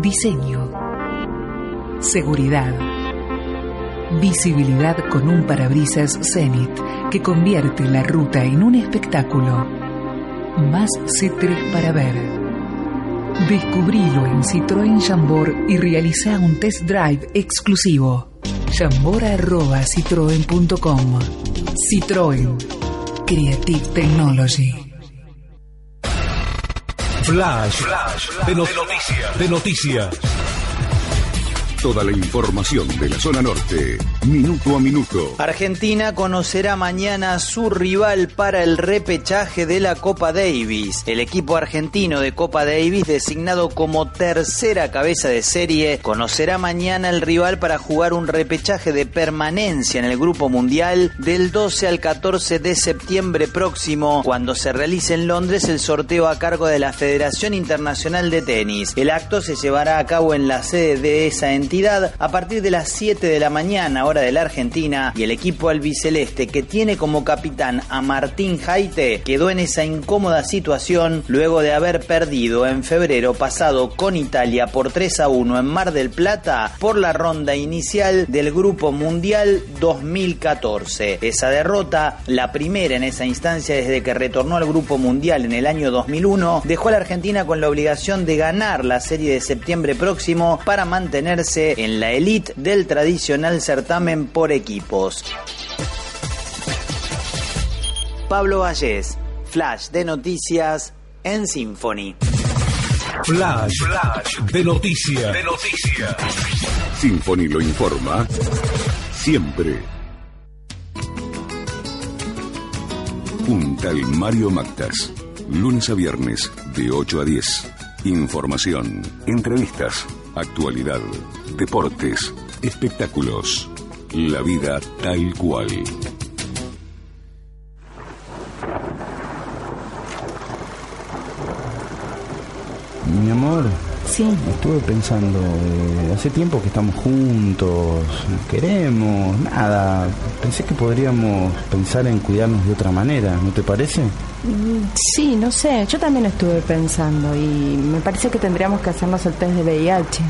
Diseño. Seguridad. Visibilidad con un parabrisas Zenit que convierte la ruta en un espectáculo. Más C3 para ver. Descubrilo en Citroën Jambor y realiza un test drive exclusivo. Jambor.citroen.com Citroën. Creative Technology. Flash, de, noticias. De noticias. Toda la información de la zona norte, minuto a minuto. Argentina conocerá mañana su rival para el repechaje de la Copa Davis. El equipo argentino de Copa Davis, designado como tercera cabeza de serie, conocerá mañana el rival para jugar un repechaje de permanencia en el Grupo Mundial del 12 al 14 de septiembre próximo, cuando se realice en Londres el sorteo a cargo de la Federación Internacional de Tenis. El acto se llevará a cabo en la sede de esa entidad a partir de las 7 de la mañana, hora de la Argentina, y el equipo albiceleste que tiene como capitán a Martín Jaite quedó en esa incómoda situación luego de haber perdido en febrero pasado con Italia por 3 a 1 en Mar del Plata por la ronda inicial del Grupo Mundial 2014. Esa derrota, la primera en esa instancia desde que retornó al Grupo Mundial en el año 2001, dejó a la Argentina con la obligación de ganar la serie de septiembre próximo para mantenerse en la elite del tradicional certamen por equipos. Pablo Vallés, Flash de Noticias en Symphony. Flash, Flash de Noticias. De Noticias. Symphony lo informa siempre. Un tal Mario Mactas. Lunes a viernes, de 8 a 10. Información, entrevistas, actualidad, deportes, espectáculos. La vida tal cual. Mi amor. Sí. Estuve pensando, eh, hace tiempo que estamos juntos, nos queremos, nada. Pensé que podríamos pensar en cuidarnos de otra manera, ¿no te parece? Mm, Sí, no sé, yo también estuve pensando y me parece que tendríamos que hacernos el test de VIH.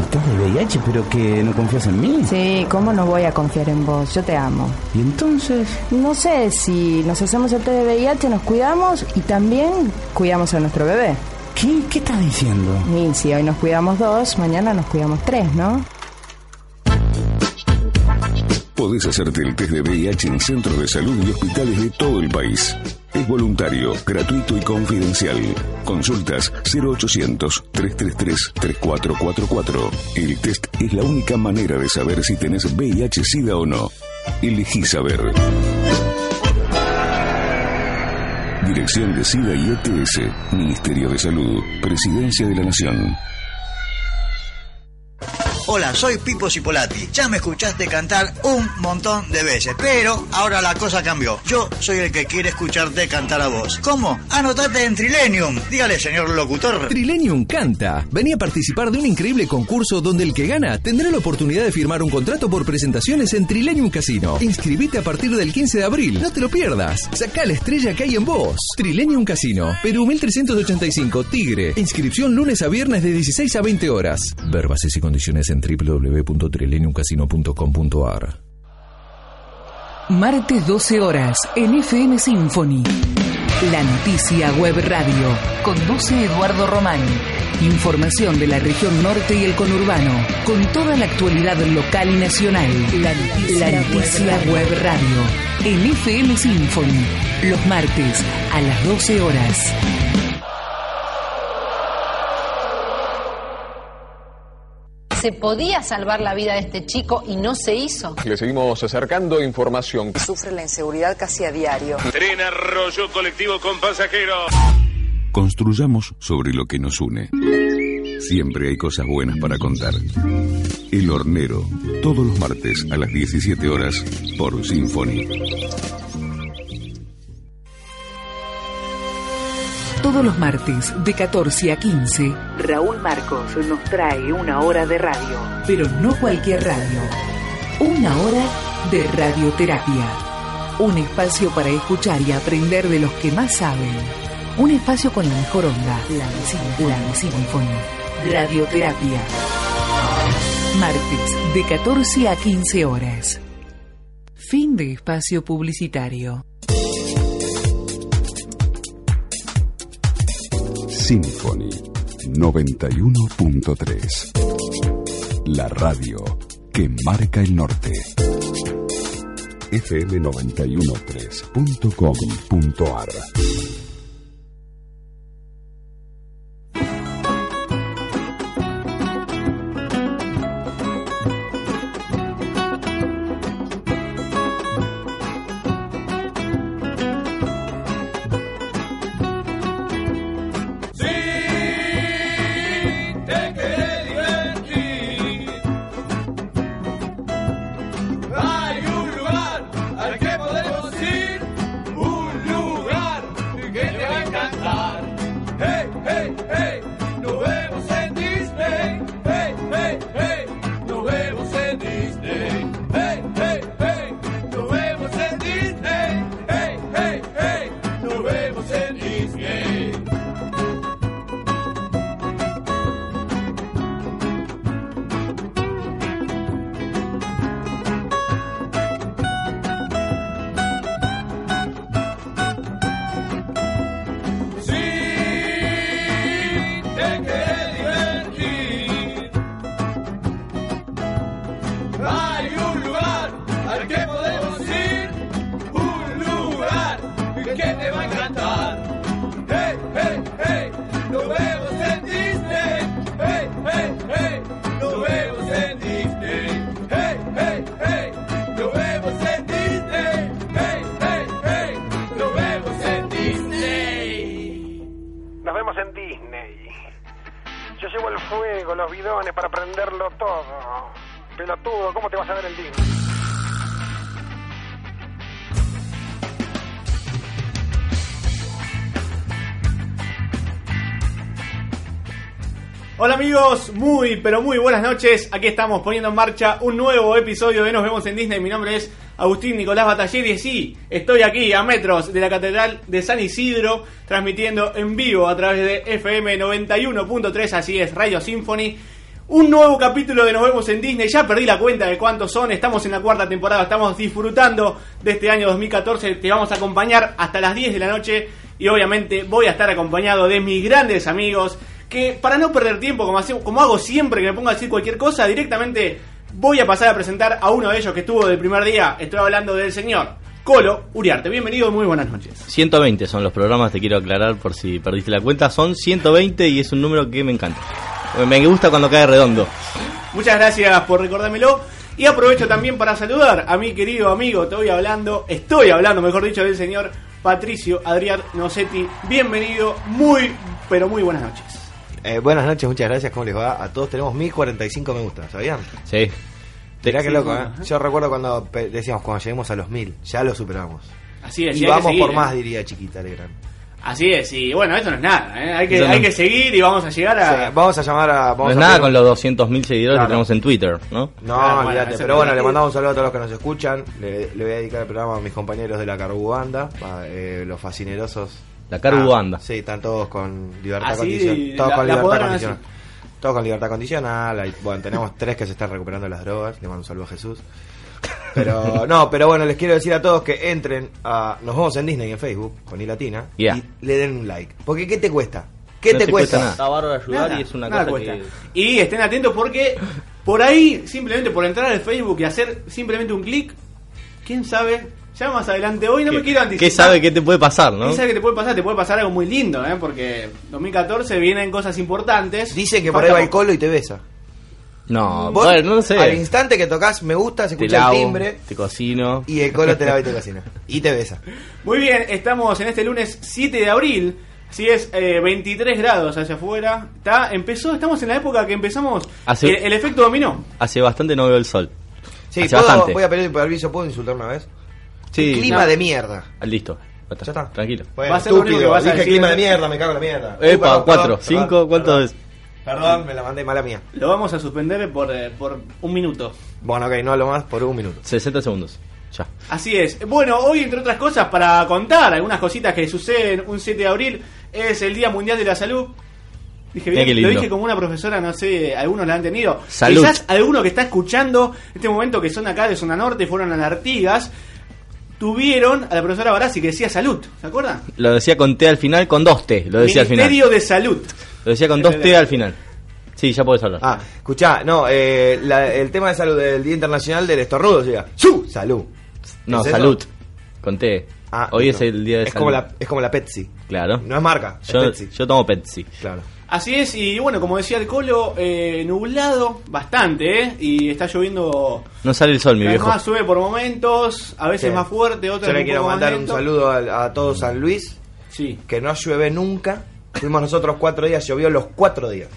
¿Estás de VIH, pero que no confías en mí? Sí, ¿cómo no voy a confiar en vos? Yo te amo. ¿Y entonces? No sé, si nos hacemos el test de VIH nos cuidamos y también cuidamos a nuestro bebé. ¿Qué, qué estás diciendo? Y si hoy nos cuidamos dos, mañana nos cuidamos tres, ¿no? Podés hacerte el test de VIH en centros de salud y hospitales de todo el país. Es voluntario, gratuito y confidencial. Consultas 0800-333-3444. El test es la única manera de saber si tenés VIH-Sida o no. Elegí saber. Dirección de SIDA y ETS, Ministerio de Salud, Presidencia de la Nación. Hola, soy Pipo Cipolati. Ya me escuchaste cantar un montón de veces, pero ahora la cosa cambió. Yo soy el que quiere escucharte cantar a vos. ¿Cómo? Anotate en Trilenium. Dígale, señor locutor. Trilenium Canta. Venía a participar de un increíble concurso donde el que gana tendrá la oportunidad de firmar un contrato por presentaciones en Trilenium Casino. Inscribite a partir del 15 de abril. No te lo pierdas. Saca la estrella que hay en vos. Trilenium Casino. Perú 1385 Tigre. Inscripción lunes a viernes de 16 a 20 horas. Ver bases y condiciones en www.trileniumcasino.com.ar. Martes 12 horas en FM Symphony. La noticia web radio. Conduce Eduardo Román. Información de la región norte y el conurbano. Con toda la actualidad local y nacional. La noticia, la noticia web radio. En FM Symphony. Los martes a las 12 horas. Se podía salvar la vida de este chico y no se hizo. Le seguimos acercando información. Sufre la inseguridad casi a diario. Tren arroyo colectivo con pasajeros. Construyamos sobre lo que nos une. Siempre hay cosas buenas para contar. El Hornero, todos los martes a las 17 horas por Symphony. Todos los martes de 14 a 15, Raúl Marcos nos trae una hora de radio, pero no cualquier radio. Una hora de radioterapia. Un espacio para escuchar y aprender de los que más saben. Un espacio con la mejor onda, la Symphony. Radioterapia. Martes de 14 a 15 horas. Fin de espacio publicitario. Symphony 91.3. La radio que marca el norte. fm913.com.ar pero muy buenas noches. Aquí estamos poniendo en marcha un nuevo episodio de Nos vemos en Disney. Mi nombre es Agustín Nicolás Batalleri y sí, estoy aquí a metros de la Catedral de San Isidro, transmitiendo en vivo a través de FM 91.3, así es, Radio Symphony. Un nuevo capítulo de Nos vemos en Disney. Ya perdí la cuenta de cuántos son. Estamos en la cuarta temporada. Estamos disfrutando de este año 2014. Te vamos a acompañar hasta las 10 de la noche. Y obviamente voy a estar acompañado de mis grandes amigos. Que para no perder tiempo, como, hace- como hago siempre que me pongo a decir cualquier cosa, directamente voy a pasar a presentar a uno de ellos que estuvo del primer día. Estoy hablando del señor Colo Uriarte. Bienvenido, muy buenas noches. 120 son los programas, te quiero aclarar por si perdiste la cuenta. Son 120 y es un número que me encanta. Me gusta cuando cae redondo. Muchas gracias por recordármelo. Y aprovecho también para saludar a mi querido amigo, estoy hablando, estoy hablando, mejor dicho, del señor Patricio Adrián Nocetti. Bienvenido, muy, pero muy buenas noches. Eh, buenas noches, muchas gracias. ¿Cómo les va? A todos tenemos 1045 me gusta, ¿sabían? Sí. Mirá qué Sí, loco. ¿eh? Yo recuerdo cuando decíamos, cuando lleguemos a los 1000, ya lo superamos. Así es, y que vamos seguir, por ¿eh? más, diría chiquita Legrand. Así es, y bueno, esto no es nada, ¿eh? hay, que, no. hay que seguir y vamos a llegar a... Sí, vamos a llamar a. Vamos no es a nada pedir- con los 200.000 seguidores Claro. que tenemos en Twitter, ¿no? No, olvídate. eso Pero bueno, le mandamos un saludo a todos los que nos escuchan. Le, le voy a dedicar el programa a mis compañeros de la Carbu Banda, a, eh, los fascinerosos. La Carbu Ah, Banda. Sí, están todos con libertad Así, condicional. Todos la- con libertad condicional. Todos con libertad condicional. hay- bueno, tenemos tres que se están recuperando de las drogas. Le mando un saludo a Jesús. Pero no, pero bueno, les quiero decir a todos que entren a Nos vemos en Disney en Facebook con I Latina Yeah. y le den un like. Porque ¿qué te cuesta? ¿Qué No te, te cuesta? cuesta nada. Está bárbaro ayudar Nada, y es una cosa cuesta. que... Y estén atentos porque por ahí, simplemente por entrar al Facebook y hacer simplemente un clic, quién sabe, ya más adelante hoy no me quiero anticipar. ¿Qué sabe qué te puede pasar, no? ¿Quién sabe qué te puede pasar? Te puede pasar algo muy lindo, ¿eh? Porque 2014 vienen cosas importantes. Dicen que por ahí va el colo y te besa. No, Vos, bueno, no sé. Al instante que tocas me gusta, se te escucha lavo, el timbre te cocino. y el colo te lava y te cocina. Y te besa. Muy bien, estamos en este lunes 7 de abril. Así es, eh, 23 grados hacia afuera. Está, empezó, estamos en la época que empezamos Hace- el, el efecto dominó. Hace bastante no veo el sol. Sí, Hace ¿puedo- bastante. voy a pedir permiso, ¿puedo insultar una vez? Sí. Clima No. de mierda. Ah, Listo. Ya está. Ya está. Tranquilo. Bueno, Va a ser lo único que vas a dije decir. clima de mierda, me cago en la mierda. Epa, perdón, cuatro, perdón, cinco, perdón, ¿cuánto perdón. es? Perdón, me la mandé mala mía. Lo vamos a suspender por, eh, por un minuto. Bueno, ok, no hablo más por un minuto. 60 segundos. Ya. Así es. Bueno, hoy, entre otras cosas, para contar algunas cositas que suceden un 7 de abril, es el Día Mundial de la Salud. Dije Mirá bien, qué lo lindo. dije como una profesora, no sé, algunos la han tenido. Salud. Quizás alguno que está escuchando este momento que son acá de Zona Norte, fueron a la Artigas, tuvieron a la profesora Barassi que decía salud, ¿se acuerdan? Lo decía con T al final, con dos T, lo decía al final. Ministerio de Salud. Lo decía con dos T al final. Sí, ya podés hablar. Ah, escuchá, no, eh, la- el tema de salud del Día Internacional del Estornudo, o sea, ¡su! Salud. no, ¿Es eso? salud. Con T. Ah, Hoy es el día de es salud. como la Es como la Pepsi. Claro. No es marca, es Yo, Pepsi. yo tomo Pepsi. Claro. Así es, y bueno, como decía el Colo, eh, nublado bastante, ¿eh? Y está lloviendo. No sale el sol, mi viejo. Además sube por momentos, a veces Sí. más fuerte, otras Yo le quiero más mandar un saludo a, a todo San Luis. Sí. Que no llueve nunca. Fuimos nosotros cuatro días, llovió los cuatro días.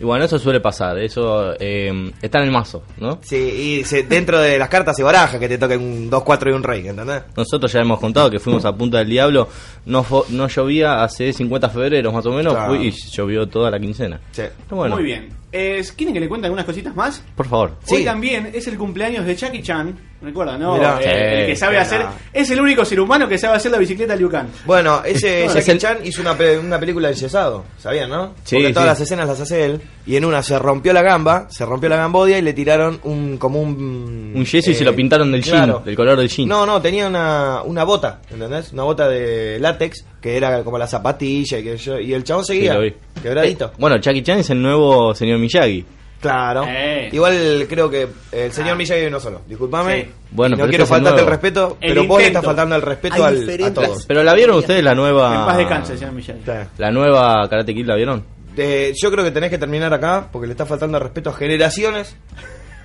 Y bueno, eso suele pasar. Eso eh, está en el mazo, ¿no? Sí, y se- dentro de las cartas se baraja que te toque un 2, 4 y un rey, ¿entendés? Nosotros ya hemos contado que fuimos a Punta del Diablo. No, no llovía hace 50 febreros más o menos. Claro. fui y llovió toda la quincena. Sí. Bueno. Muy bien. Eh, ¿Quieren que le cuente algunas cositas más? Por favor. Hoy también es el cumpleaños de Jackie Chan, recuerda, ¿no? Mirá. Eh, Sí, el que sabe hacer, es el único ser humano que sabe hacer la bicicleta Liucan. Bueno, ese Bueno, Jackie es el- Chan hizo una, pe- una película de yesado, ¿sabían, no? Sí, Porque todas sí. las escenas las hace él. Y en una se rompió la gamba, se rompió la gambodia y le tiraron un como un... Un yeso y se eh, lo pintaron del jean, claro. del color del jean. No, no, tenía una, una bota, ¿entendés? Una bota de látex que era como la zapatilla y, que yo, y el chabón Sí, seguía lo vi. Quebradito. Eh, bueno, Jackie Chan es el nuevo señor Miyagi. Claro. Eh. Igual creo que el señor Miyagi no solo. Disculpame. Sí. Bueno, no quiero este es el faltarte el respeto, El pero vos le estás faltando el respeto al, a todos. Pero la vieron ustedes la nueva. En paz descanse, señor Miyagi. Claro. La nueva Karate Kid la vieron. Eh, yo creo que tenés que terminar acá porque le está faltando el respeto a generaciones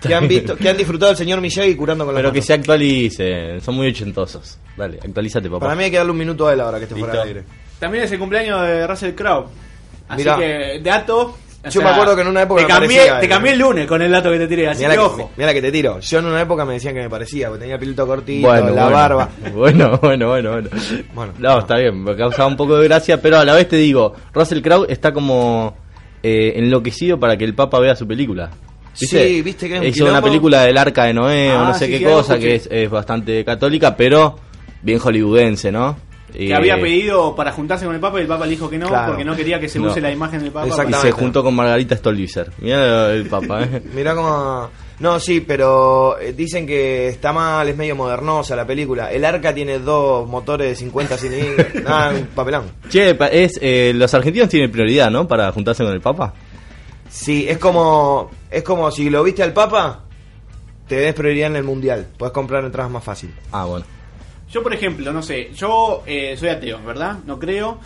que han visto, que han disfrutado al señor Miyagi curando con la Pero que se actualicen. Son muy ochentosos. Dale, actualízate, papá. Para mí hay que darle un minuto a él ahora que esté fuera del aire. También es el cumpleaños de Russell Crowe. Así Mirá. que, dato. o Yo me acuerdo que en una época Te me cambié, parecía, te eh. cambié el lunes con el dato que te tiré, así Mira que la, ojo. mira la que te tiro. Yo en una época me decían que me parecía, porque tenía el pilito cortito, Bueno, la bueno. barba. Bueno, bueno, bueno, bueno. Bueno, no, está bien, me causaba un poco de gracia, pero a la vez te digo, Russell Crowe está como eh, enloquecido para que el Papa vea su película. Sí, viste que es un Hizo una quilombo. película del Arca de Noé o Ah, no sé sí, qué algo cosa, que es bastante católica, pero bien hollywoodense, ¿no? Que Y, había eh, pedido para juntarse con el Papa y el Papa le dijo que no, Claro. porque no quería que se No. use la imagen del Papa. Y se juntó con Margarita Stolbizer. Mira el Papa, ¿eh? Mirá cómo... No, sí, pero eh, dicen que está mal, es medio modernosa la película. El Arca tiene dos motores de 50 cilindros. Nada, un papelón. Che, es, eh, los argentinos tienen prioridad, ¿no? Para juntarse con el Papa. Sí, es como es como si lo viste al Papa, te des prioridad en el Mundial. Puedes comprar entradas más fácil. Ah, bueno. Yo, por ejemplo, no sé, yo eh, soy ateo, ¿verdad? No creo.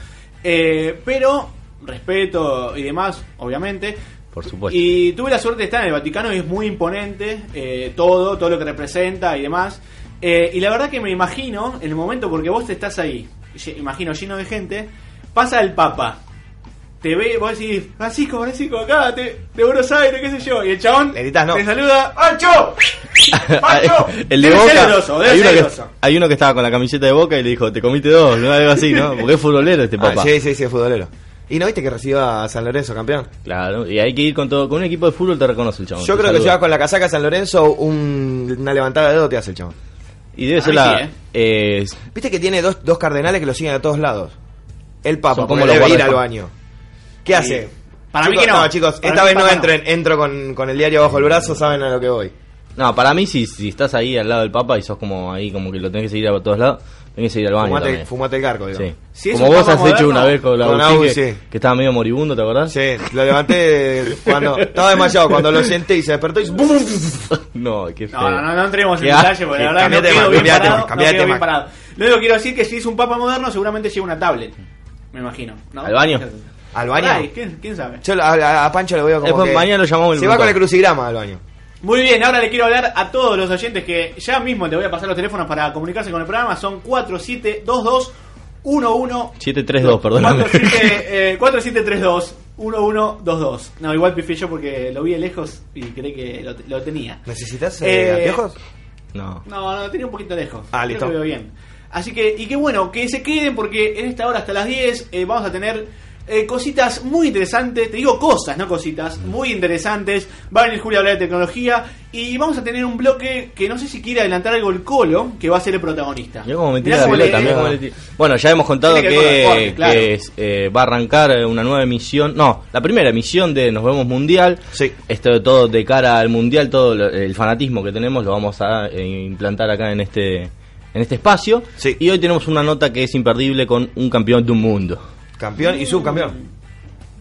Eh, pero respeto y demás, obviamente. Por supuesto. Y tuve la suerte de estar en el Vaticano y es muy imponente eh, todo, todo lo que representa y demás. Eh, y la verdad que me imagino, en el momento, porque vos te estás ahí, imagino lleno de gente, pasa el Papa. Te ve, vos decís, Francisco, Francisco, acá, te- de Buenos Aires, qué sé yo. Y el chabón Le no. te saluda, ¡Ancho! ¡Ancho! el de Debe ser Boca. groso, debe hay, uno que, groso. hay uno que estaba con la camiseta de Boca y le dijo, te comiste dos, no algo así, ¿no? Porque es futbolero este Ah, Papa. sí, sí, sí, es futbolero. ¿Y no viste que reciba a San Lorenzo campeón? Claro, y hay que ir con todo. Con un equipo de fútbol te reconoce el chabón. Yo creo que saluda. lleva con la casaca San Lorenzo un- una levantada de dedo te hace el chabón. Y debe A ser la. sí, eh, Viste que tiene dos, dos cardenales que lo siguen a todos lados. El Papa, como los debe ir al baño. ¿Qué hace? Para mí Chicos, que no. chicos, Para esta mí vez no Papa entren, entro con, con el diario bajo el brazo, saben a lo que voy. no, para mí, si, si estás ahí al lado del Papa y sos como ahí, como que lo tenés que seguir a todos lados, tenés que seguir al baño. Fumate, también. fumate el carco, digo. Sí. Si es como un vos Papa has hecho moderno, una vez con la con Agustín, Agus, que, sí. que estaba medio moribundo, ¿te acordás? Sí, lo levanté cuando estaba desmayado, cuando lo senté y se despertó y ¡bum! no, qué feo. No, no, no, no entremos en Qué detalle porque la verdad Cambiate no de quedo tema, bien cambiate de parado. tema, cambiate no de quedo bien tema. parado. Lo único que quiero decir que si es un papa moderno seguramente lleva una tablet. Me imagino. ¿no? ¿Al baño? ¿Al baño? Ay, ¿quién, quién sabe? Yo a, a- a Pancho le veo como Después que mañana lo llamamos Se va con el crucigrama al baño. Muy bien, ahora le quiero hablar a todos los oyentes que ya mismo te voy a pasar los teléfonos para comunicarse con el programa. Son 4722 11 732, perdóname. 47, eh, 4732 1122. No, igual pifié yo porque lo vi de lejos y creí que lo, lo tenía. ¿Necesitas Eh, eh, anteojos? No. No, no, tenía un poquito lejos. Ah, Creo listo. que veo bien. Así que, y qué bueno, que se queden porque en esta hora hasta las 10 eh, vamos a tener eh, cositas muy interesantes, te digo cosas, no cositas, muy interesantes. Va a venir Julia a hablar de tecnología y vamos a tener un bloque que no sé si quiere adelantar algo el Colo, que va a ser el protagonista. Mirá cómo me tira Mirá la cómo pelota, le- mirá cómo le tira. Bueno, ya hemos contado que, que ver con el deporte, claro. que es, eh, va a arrancar una nueva emisión, no, la primera emisión de Nos Vemos Mundial. Esto de todo de cara al Mundial, todo lo- el fanatismo que tenemos lo vamos a eh, implantar acá en este en este espacio. Y hoy tenemos una nota que es imperdible con un campeón de un mundo. Campeón y subcampeón.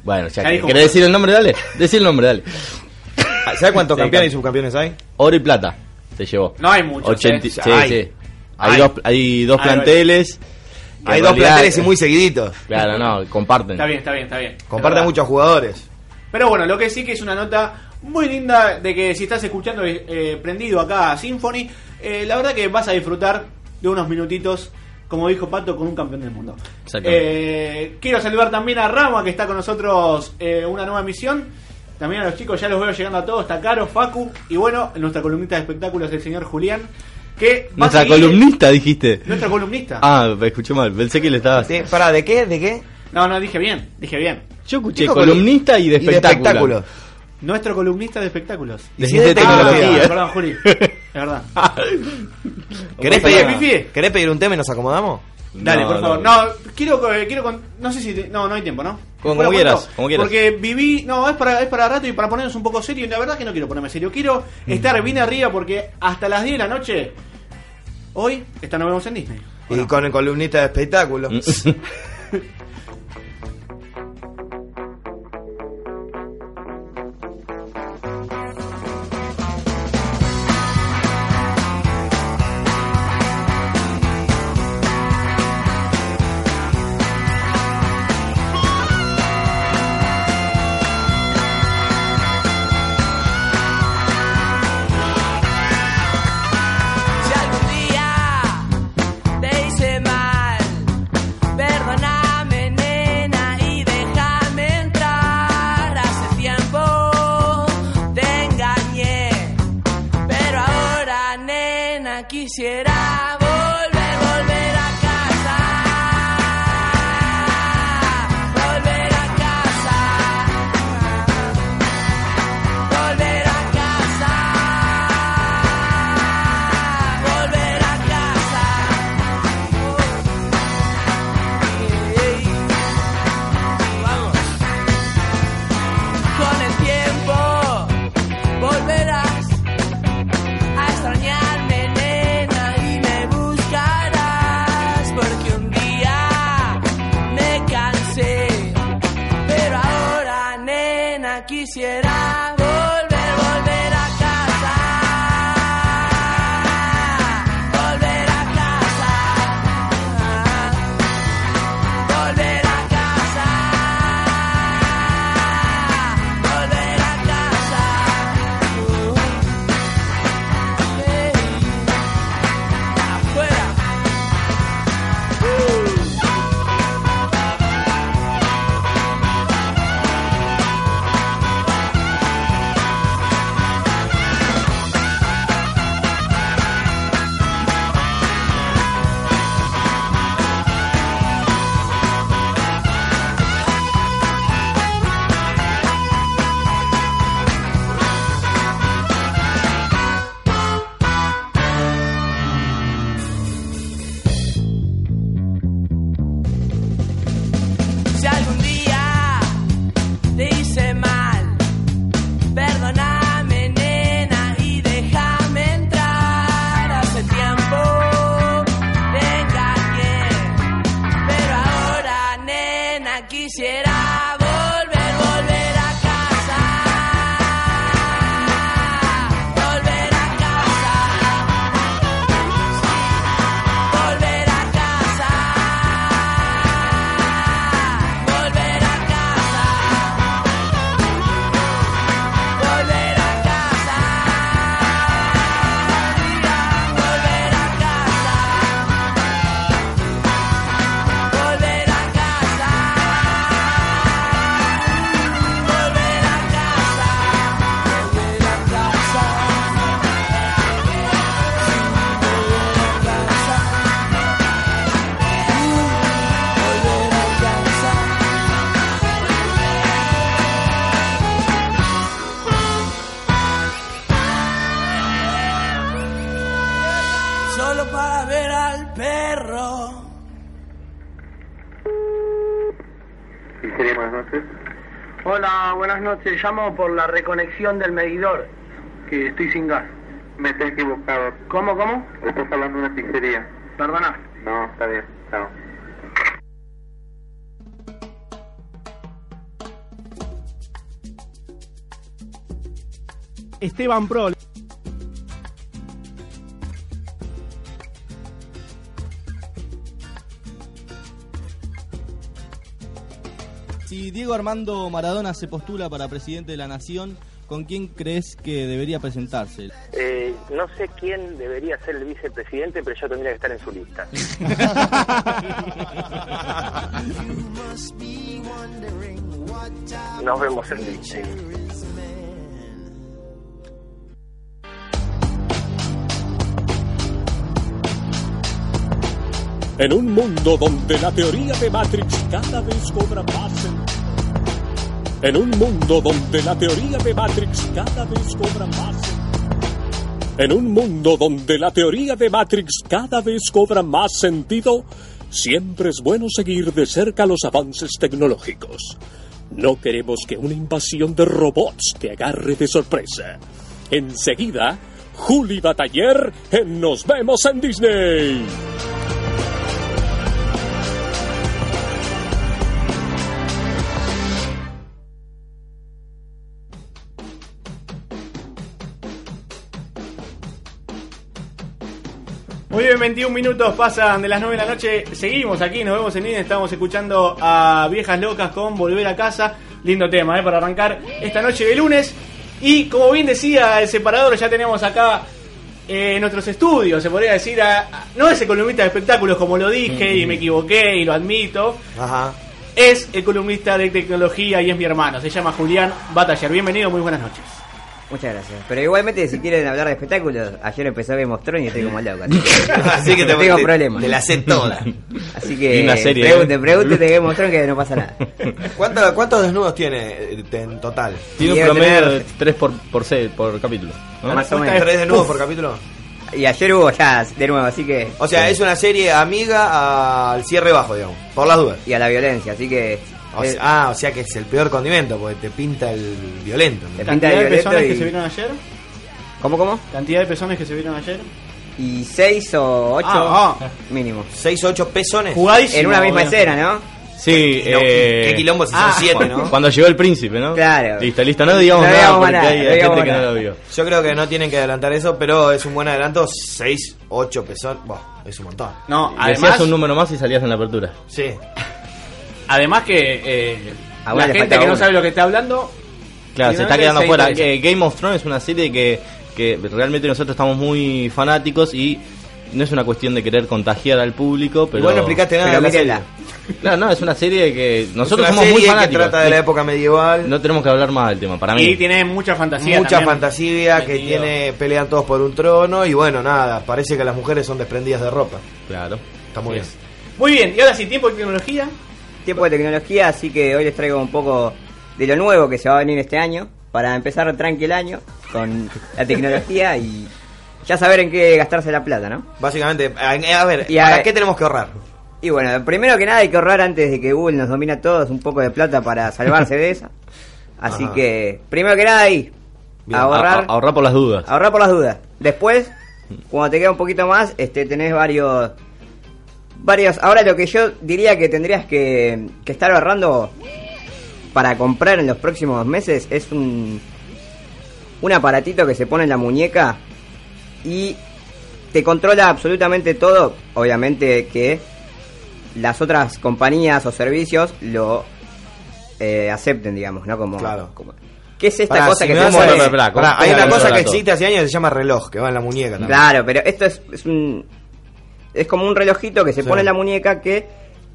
Bueno, ya que- ¿querés decir el nombre? Dale, decí el nombre, dale. ¿Sabes cuántos Sí, campeones y cam- subcampeones hay? Oro y plata se llevó. No hay muchos, 80 eh. sí, Hay. sí. Hay, Hay. dos, hay dos Hay planteles. que Hay en dos realidad- planteles y muy seguiditos. Claro, no, comparten. Está bien, está bien, está bien. Comparten muchos jugadores. Pero bueno, lo que sí que es una nota muy linda de que si estás escuchando eh, prendido acá a Symphony, eh, la verdad que vas a disfrutar de unos minutitos, como dijo Pato, con un campeón del mundo. Eh, quiero saludar también a Rama, que está con nosotros eh, una nueva misión. También a los chicos, ya los veo llegando a todos. Está Caro, Facu. Y bueno, nuestra columnista de espectáculos, el señor Julián. Que Nuestra seguir- columnista, dijiste. Nuestra columnista. Ah, me escuché mal. Pensé que le estabas. Pará, ¿de qué? ¿De qué? No, no, dije bien. Dije bien. Yo escuché columnista y de espectáculo. Nuestro columnista de espectáculos. De de tecnología. Ah, perdón, Juli. Es verdad. ¿Querés pedir, Pifi. ¿Querés pedir un tema y nos acomodamos? Dale, No, por favor. No, quiero, eh, quiero con- no sé si te- no, no hay tiempo, ¿no? Como- quieras, cuento, como quieras. Porque viví, no, es para es para rato y para ponernos un poco serio. Y la verdad que no quiero ponerme serio. Quiero estar bien arriba porque hasta las 10 de la noche hoy esta nos vemos en Disney. Y con el columnista de espectáculo. quisiera quisiera Noches. Llamo por la reconexión del medidor, que estoy sin gas. Me te he equivocado. ¿Cómo, cómo? Estás hablando de una pizzería. Perdona. No, está bien. Chao. Esteban Pro. Si Diego Armando Maradona se postula para presidente de la nación, ¿con quién crees que debería presentarse? Eh, no sé quién debería ser el vicepresidente, pero yo tendría que estar en su lista. Nos vemos en Disney. En un mundo donde la teoría de Matrix cada vez cobra más sentido. En un mundo donde la teoría de Matrix cada vez cobra más sentido. En un mundo donde la teoría de Matrix cada vez cobra más sentido, siempre es bueno seguir de cerca los avances tecnológicos. No queremos que una invasión de robots te agarre de sorpresa. Enseguida, Juli Bataller en Nos vemos en Disney. 21 minutos pasan de las 9 de la noche. Seguimos aquí, nos vemos en Disney. Estamos escuchando a Viejas Locas con Volver a Casa. Lindo tema, ¿eh? Para arrancar esta noche de lunes. Y como bien decía el separador, ya tenemos acá eh, en nuestros estudios, se podría decir, a, a- no es el columnista de espectáculos como lo dije y me equivoqué y lo admito. Ajá. Es el columnista de tecnología y es mi hermano. Se llama Julián Bataller. Bienvenido, muy buenas noches. Muchas gracias. Pero igualmente, si quieren hablar de espectáculos, ayer empezó Game of Thrones y estoy como loco. Así que, Así que te- no tengo te- problema. te la sé toda. Así que Linda serie, pregunte, ¿eh? pregunte de Game of Thrones que no pasa nada. ¿Cuánto- ¿Cuántos desnudos tiene eh, en total? Tiene un promedio tener- de 3 por, por, por capítulo. ¿no? Más o menos. ¿Tres desnudos Uf. por capítulo? Y ayer hubo ya de nuevo, así que. O sea, es una serie amiga al cierre bajo, digamos, por las dudas. Y a la violencia, así que. O sea- ah, o sea que es el peor condimento, porque te pinta el violento. ¿no? Te ¿Cantidad de de personas que se vieron ayer? ¿Cómo, cómo? ¿Cantidad de personas que se vieron ayer? Y seis o ocho Ah, mínimo. ¿Seis o ocho pesones? En una misma escena, ¿no? Sí, Qué quilombo- eh, qué quilombo si son ah, siete, ¿no? Cuando llegó el príncipe, ¿no? Claro. Listo, listo, no digamos No nada digamos porque nada, hay no hay digamos gente que no lo vio. Yo creo que no tienen que adelantar eso, pero es un buen adelanto. Seis, ocho pesones. Buah, es un montón. No, Decías además, un número más y salías en la apertura. Sí. Además que eh, la gente que no sabe lo que está hablando. Claro, se está quedando se fuera. Eh, Game of Thrones es una serie que, que realmente nosotros estamos muy fanáticos y no es una cuestión de querer contagiar al público, pero... Igual no explicaste nada Pero de la mírenla. serie. Claro, no, es una serie que nosotros es una somos muy fanáticos. que trata de la época medieval. No tenemos que hablar más del tema, para mí. Y tiene mucha fantasía. Mucha también. fantasía que metido. tiene pelean todos por un trono y bueno, nada, parece que las mujeres son desprendidas de ropa. Claro. Está muy bien. Muy bien, y ahora sí, tiempo de tecnología. Tiempo de tecnología, así que hoy les traigo un poco de lo nuevo que se va a venir este año. Para empezar tranqui el año con la tecnología y ya saber en qué gastarse la plata, ¿no? Básicamente, a, a ver, Y a- ¿para qué tenemos que ahorrar? Y bueno, primero que nada hay que ahorrar antes de que Google nos domine a todos un poco de plata para salvarse de esa. Así Ajá. que, primero que nada ahí, Bien, ahorrar, a- a- ahorrar por las dudas. ahorrar por las dudas. Después, cuando te queda un poquito más, este tenés varios varios. Ahora lo que yo diría que tendrías que, que estar ahorrando para comprar en los próximos meses es un un aparatito que se pone en la muñeca y te controla absolutamente todo. Obviamente que las otras compañías o servicios lo eh, acepten, digamos, ¿no? Como, Claro. como- ¿Qué es esta Pará, cosa si que se mueve? decir- pará, ¿cómo- hay una cosa que existe hace años que se llama reloj, que va en la muñeca también. Claro, pero esto es, es un es como un relojito que se Sí. pone en la muñeca que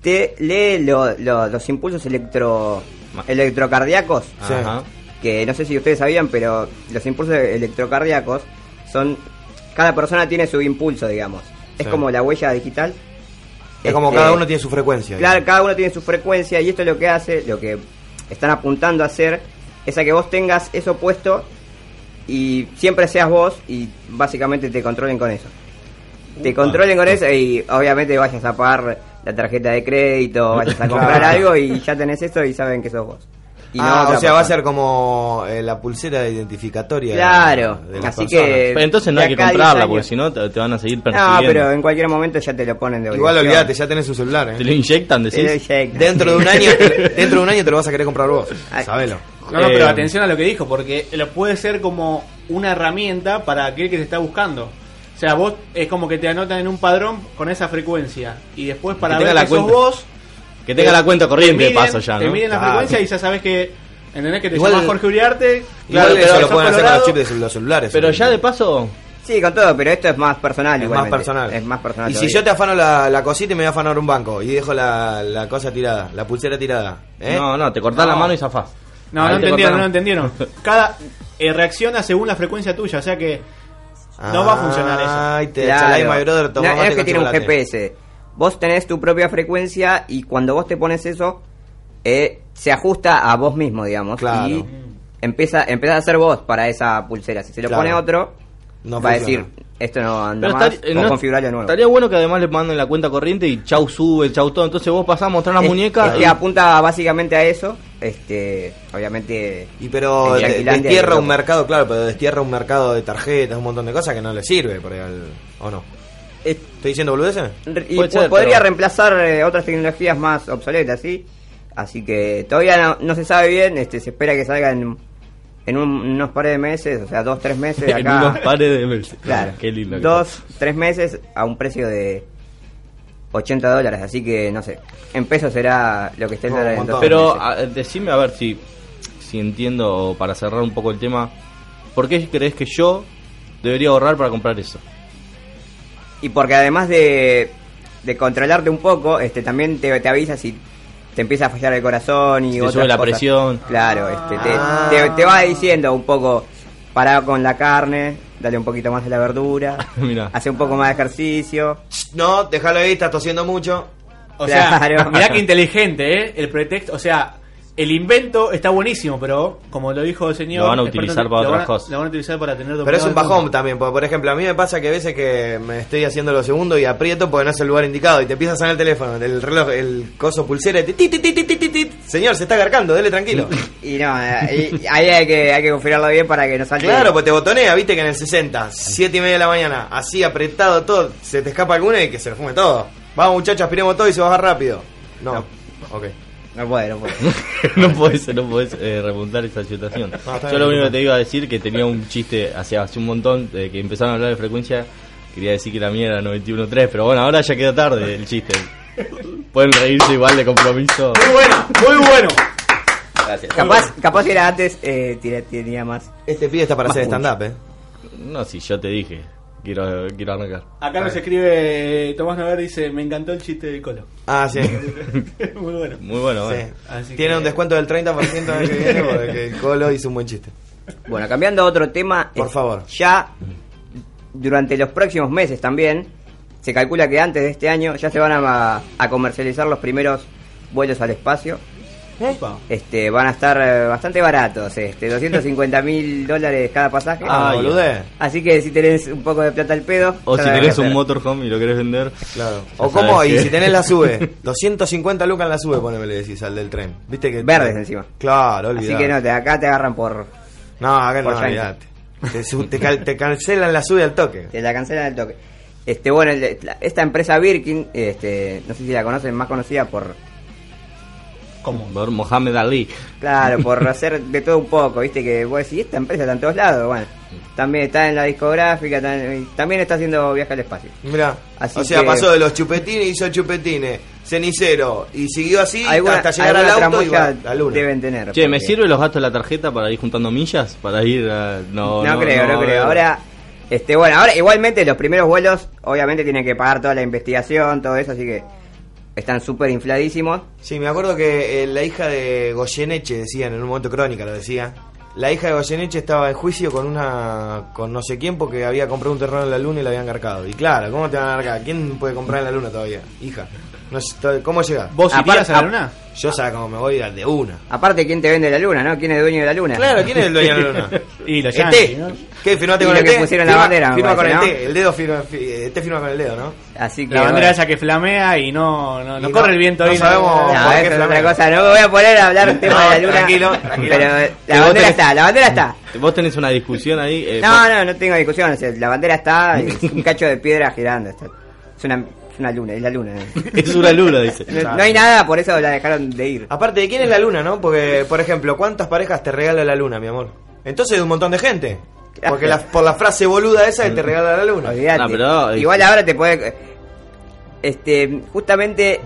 te lee lo- lo- los impulsos electro electrocardíacos. Ajá. Que no sé si ustedes sabían, pero los impulsos electrocardíacos son cada persona tiene su impulso, digamos. Es Sí. como la huella digital. Es como Este, cada uno tiene su frecuencia. Claro, cada uno tiene su frecuencia y esto es lo que hace, lo que están apuntando a hacer, es a que vos tengas eso puesto y siempre seas vos y básicamente te controlen con eso. Te Upa. controlen con eso y obviamente vayas a pagar la tarjeta de crédito, vayas a comprar Claro. algo y ya tenés eso y saben que sos vos. Y no ah, o sea, va a ser como eh, la pulsera identificatoria. de- Claro, de así personas. que- Pero entonces no hay que acá a 10 comprarla, porque si no te, te van a seguir No, persiguiendo. pero en cualquier momento ya te lo ponen de Igual obligación. olvídate, ya tenés un celular, ¿eh? Te lo inyectan, decís. Te lo inyectan. Dentro de un año, dentro de un año te lo vas a querer comprar vos. Sabelo. No, no, pero Eh, atención a lo que dijo, porque lo puede ser como una herramienta para aquel que te está buscando. O sea, vos es como que te anotan en un padrón con esa frecuencia. Y después para Que ver que la sos cuenta- vos... que tenga la cuenta corriente de paso ya, Te ¿no? miden la Claro. frecuencia y ya sabes que... ¿Entendés que te Igual- llamas Jorge Uriarte? Igual pero eso lo pueden hacer con los chips de los celulares. Pero ya de paso, Sí, con todo, pero esto es más personal Es más personal. Es más personal. Y si yo te afano la, la cosita y me voy a afanar un banco y dejo la, la cosa tirada, la pulsera tirada, ¿eh? no, no, te cortás la No. mano y zafás. No, Ahí no te entendieron, cortaron. no entendieron. Cada eh, reacciona según la frecuencia tuya, o sea que no va a funcionar eso. Ay, te Claro. chalai, my brother, toma No, mate es que tiene un. GPS. Vos tenés tu propia frecuencia y cuando vos te pones eso, eh, se ajusta a vos mismo, digamos. Claro. Y empieza, empieza a ser vos para esa pulsera. Si se lo Claro. pone otro, No va a decir, esto no anda Pero más, eh, no- configurarlo nuevo. Estaría bueno que además le manden la cuenta corriente y chau sube, chau todo. Entonces vos pasás a mostrar la Es- muñeca. es que y- apunta básicamente a eso. Este, obviamente. Y pero destierra un mercado, claro, pero destierra un mercado de tarjetas, un montón de cosas que no le sirve por ahí al- ¿O no? ¿Estoy diciendo boludeces? Y Puede po- ser, podría pero- reemplazar eh, otras tecnologías más obsoletas, ¿sí? Así que todavía no, no se sabe bien, este, se espera que salga en, en un- unos pares de meses, o sea, dos, tres meses de en acá. unos pares de meses. Claro, Qué lindo. que dos, tres meses a un precio de 80 dólares, así que no sé, en pesos será lo que esté el No, dólar tres Pero a- decime a ver si, si entiendo, para cerrar un poco el tema, ¿por qué crees que yo debería ahorrar para comprar eso? Y porque además de, de controlarte un poco, este también te, te avisa si te empieza a fallar el corazón y Te otras sube la cosas. presión. Claro, este, te, Ah. te, te va diciendo un poco, pará con la carne, dale un poquito más de la verdura, Mira. hace un poco más de ejercicio. No, déjalo ahí, estás tosiendo mucho. O sea, Claro. mirá que inteligente, ¿eh? El pretexto, o sea, el invento está buenísimo, pero como lo dijo el señor... Lo van a experto, utilizar para otras cosas. Lo van a utilizar para tener Pero es un bajón también, porque por ejemplo, a mí me pasa que a veces que me estoy haciendo lo segundo y aprieto porque no es el lugar indicado y te empieza a sonar el teléfono, el reloj, el coso pulsera y te. Señor, se está garcando, dele tranquilo. Y no, eh, ahí hay que, hay que configurarlo bien para que no salte. Claro, pues te botonea, viste que en el 60, 7 y media de la mañana, así apretado todo, se te escapa alguna y que se lo fume todo. Vamos muchachos, aspiremos todo y se baja rápido. No, ok. No puede, no puede. no podés, no podés eh, remontar esa situación. Yo lo único que te iba a decir que tenía un chiste hace, hace un montón de que empezaron a hablar de frecuencia. Quería decir que la mía era 91.3, pero bueno, ahora ya quedó tarde el chiste. Pueden reírse igual de compromiso. Muy bueno, muy bueno. Gracias. Capaz, capaz si era antes, eh, tenía más. Este pibe está para Más hacer stand-up, eh. No, si yo te dije, quiero, quiero arrancar. Acá nos escribe Tomás Nover, dice, me encantó el chiste del colo. Ah, sí. muy bueno. Muy bueno, Sí. bueno. Así Tiene que- un descuento del 30% el año que viene porque el Colo hizo un buen chiste. Bueno, cambiando a otro tema. Por eh, favor. Ya durante los próximos meses también, se calcula que antes de este año ya se van a, a comercializar los primeros vuelos al espacio. Opa. Este, van a estar eh, bastante baratos, este, 250 mil dólares cada pasaje. Ah, boludé. Así que si tenés un poco de plata al pedo, O si qué un motorhome y lo querés vender. Claro. O cómo, sabes y si tenés la sube, 250 lucas en la sube, poneme le decís al del tren. ¿Viste que Verdes encima. Claro, Así olvidate. que no, te, acá te agarran por. No, acá no, por yankee. olvidate. Te, su- te, cal- te cancelan la sube al toque. Te la cancelan al toque. Este, bueno, el- la- esta empresa Birkin, este, no sé si la conocen, más conocida por, ¿Cómo? Por Mohamed Ali. claro, por hacer de todo un poco, viste que vos decís, esta empresa está en todos lados, bueno, también está en la discográfica, tam- y también está haciendo viaje al espacio. Mira, Así o sea, que- pasó de los chupetines, hizo chupetines, cenicero, y siguió así Alguna- hasta llegar al auto y va la luna. deben tener. Che, ¿me porque- sirve los gastos de la tarjeta para ir juntando millas? Para ir a... No, No, creo, no, ver. creo. Ahora, este, bueno, ahora igualmente los primeros vuelos, obviamente tienen que pagar toda la investigación, todo eso, así que están súper infladísimos. Sí, me acuerdo que eh, la hija de Goyeneche, decían en un momento crónica, lo decía. La hija de Goyeneche estaba en juicio con una con no sé quién porque había comprado un terreno en la luna y la habían encarcado. Y claro, ¿cómo te van a encargar? ¿Quién puede comprar en la luna todavía? Hija. No sé, ¿Cómo llegas? ¿Vos Aparte- irías a la luna? Yo sabes cómo me voy al de una. Aparte, ¿quién te vende la luna, no? ¿Quién es el dueño de la luna? Claro, ¿quién es el dueño de la luna? Y los ¿El yankees? ¿no? ¿Qué? ¿Firmaste Y con el que T? pusieron la Firma- bandera, Firma con parece, el ¿no? T. El dedo firma, T firma con el dedo, ¿no? Así que. La bandera bueno. esa que flamea y no, no, no Y no- corre el viento no ahí. sabemos- No, ¿por qué eso es otra cosa. No me voy a poner a hablar del tema No, de la luna. tranquilo, tranquilo. Pero la bandera tenés- está, la bandera está. Vos tenés una discusión ahí. eh, No, no, no tengo discusión. o sea, la bandera está, es un cacho de piedra girando. está. Es una, es una luna, es la luna. Es una luna, dice. No, no hay nada, por eso la dejaron de ir. Aparte, ¿de quién es la luna, no? Porque, por ejemplo, ¿cuántas parejas te regala la luna, mi amor? Entonces de un montón de gente. Porque la- por la frase boluda esa de te regala la luna. Olvídate. No, pero- Igual ahora te puede. Este, justamente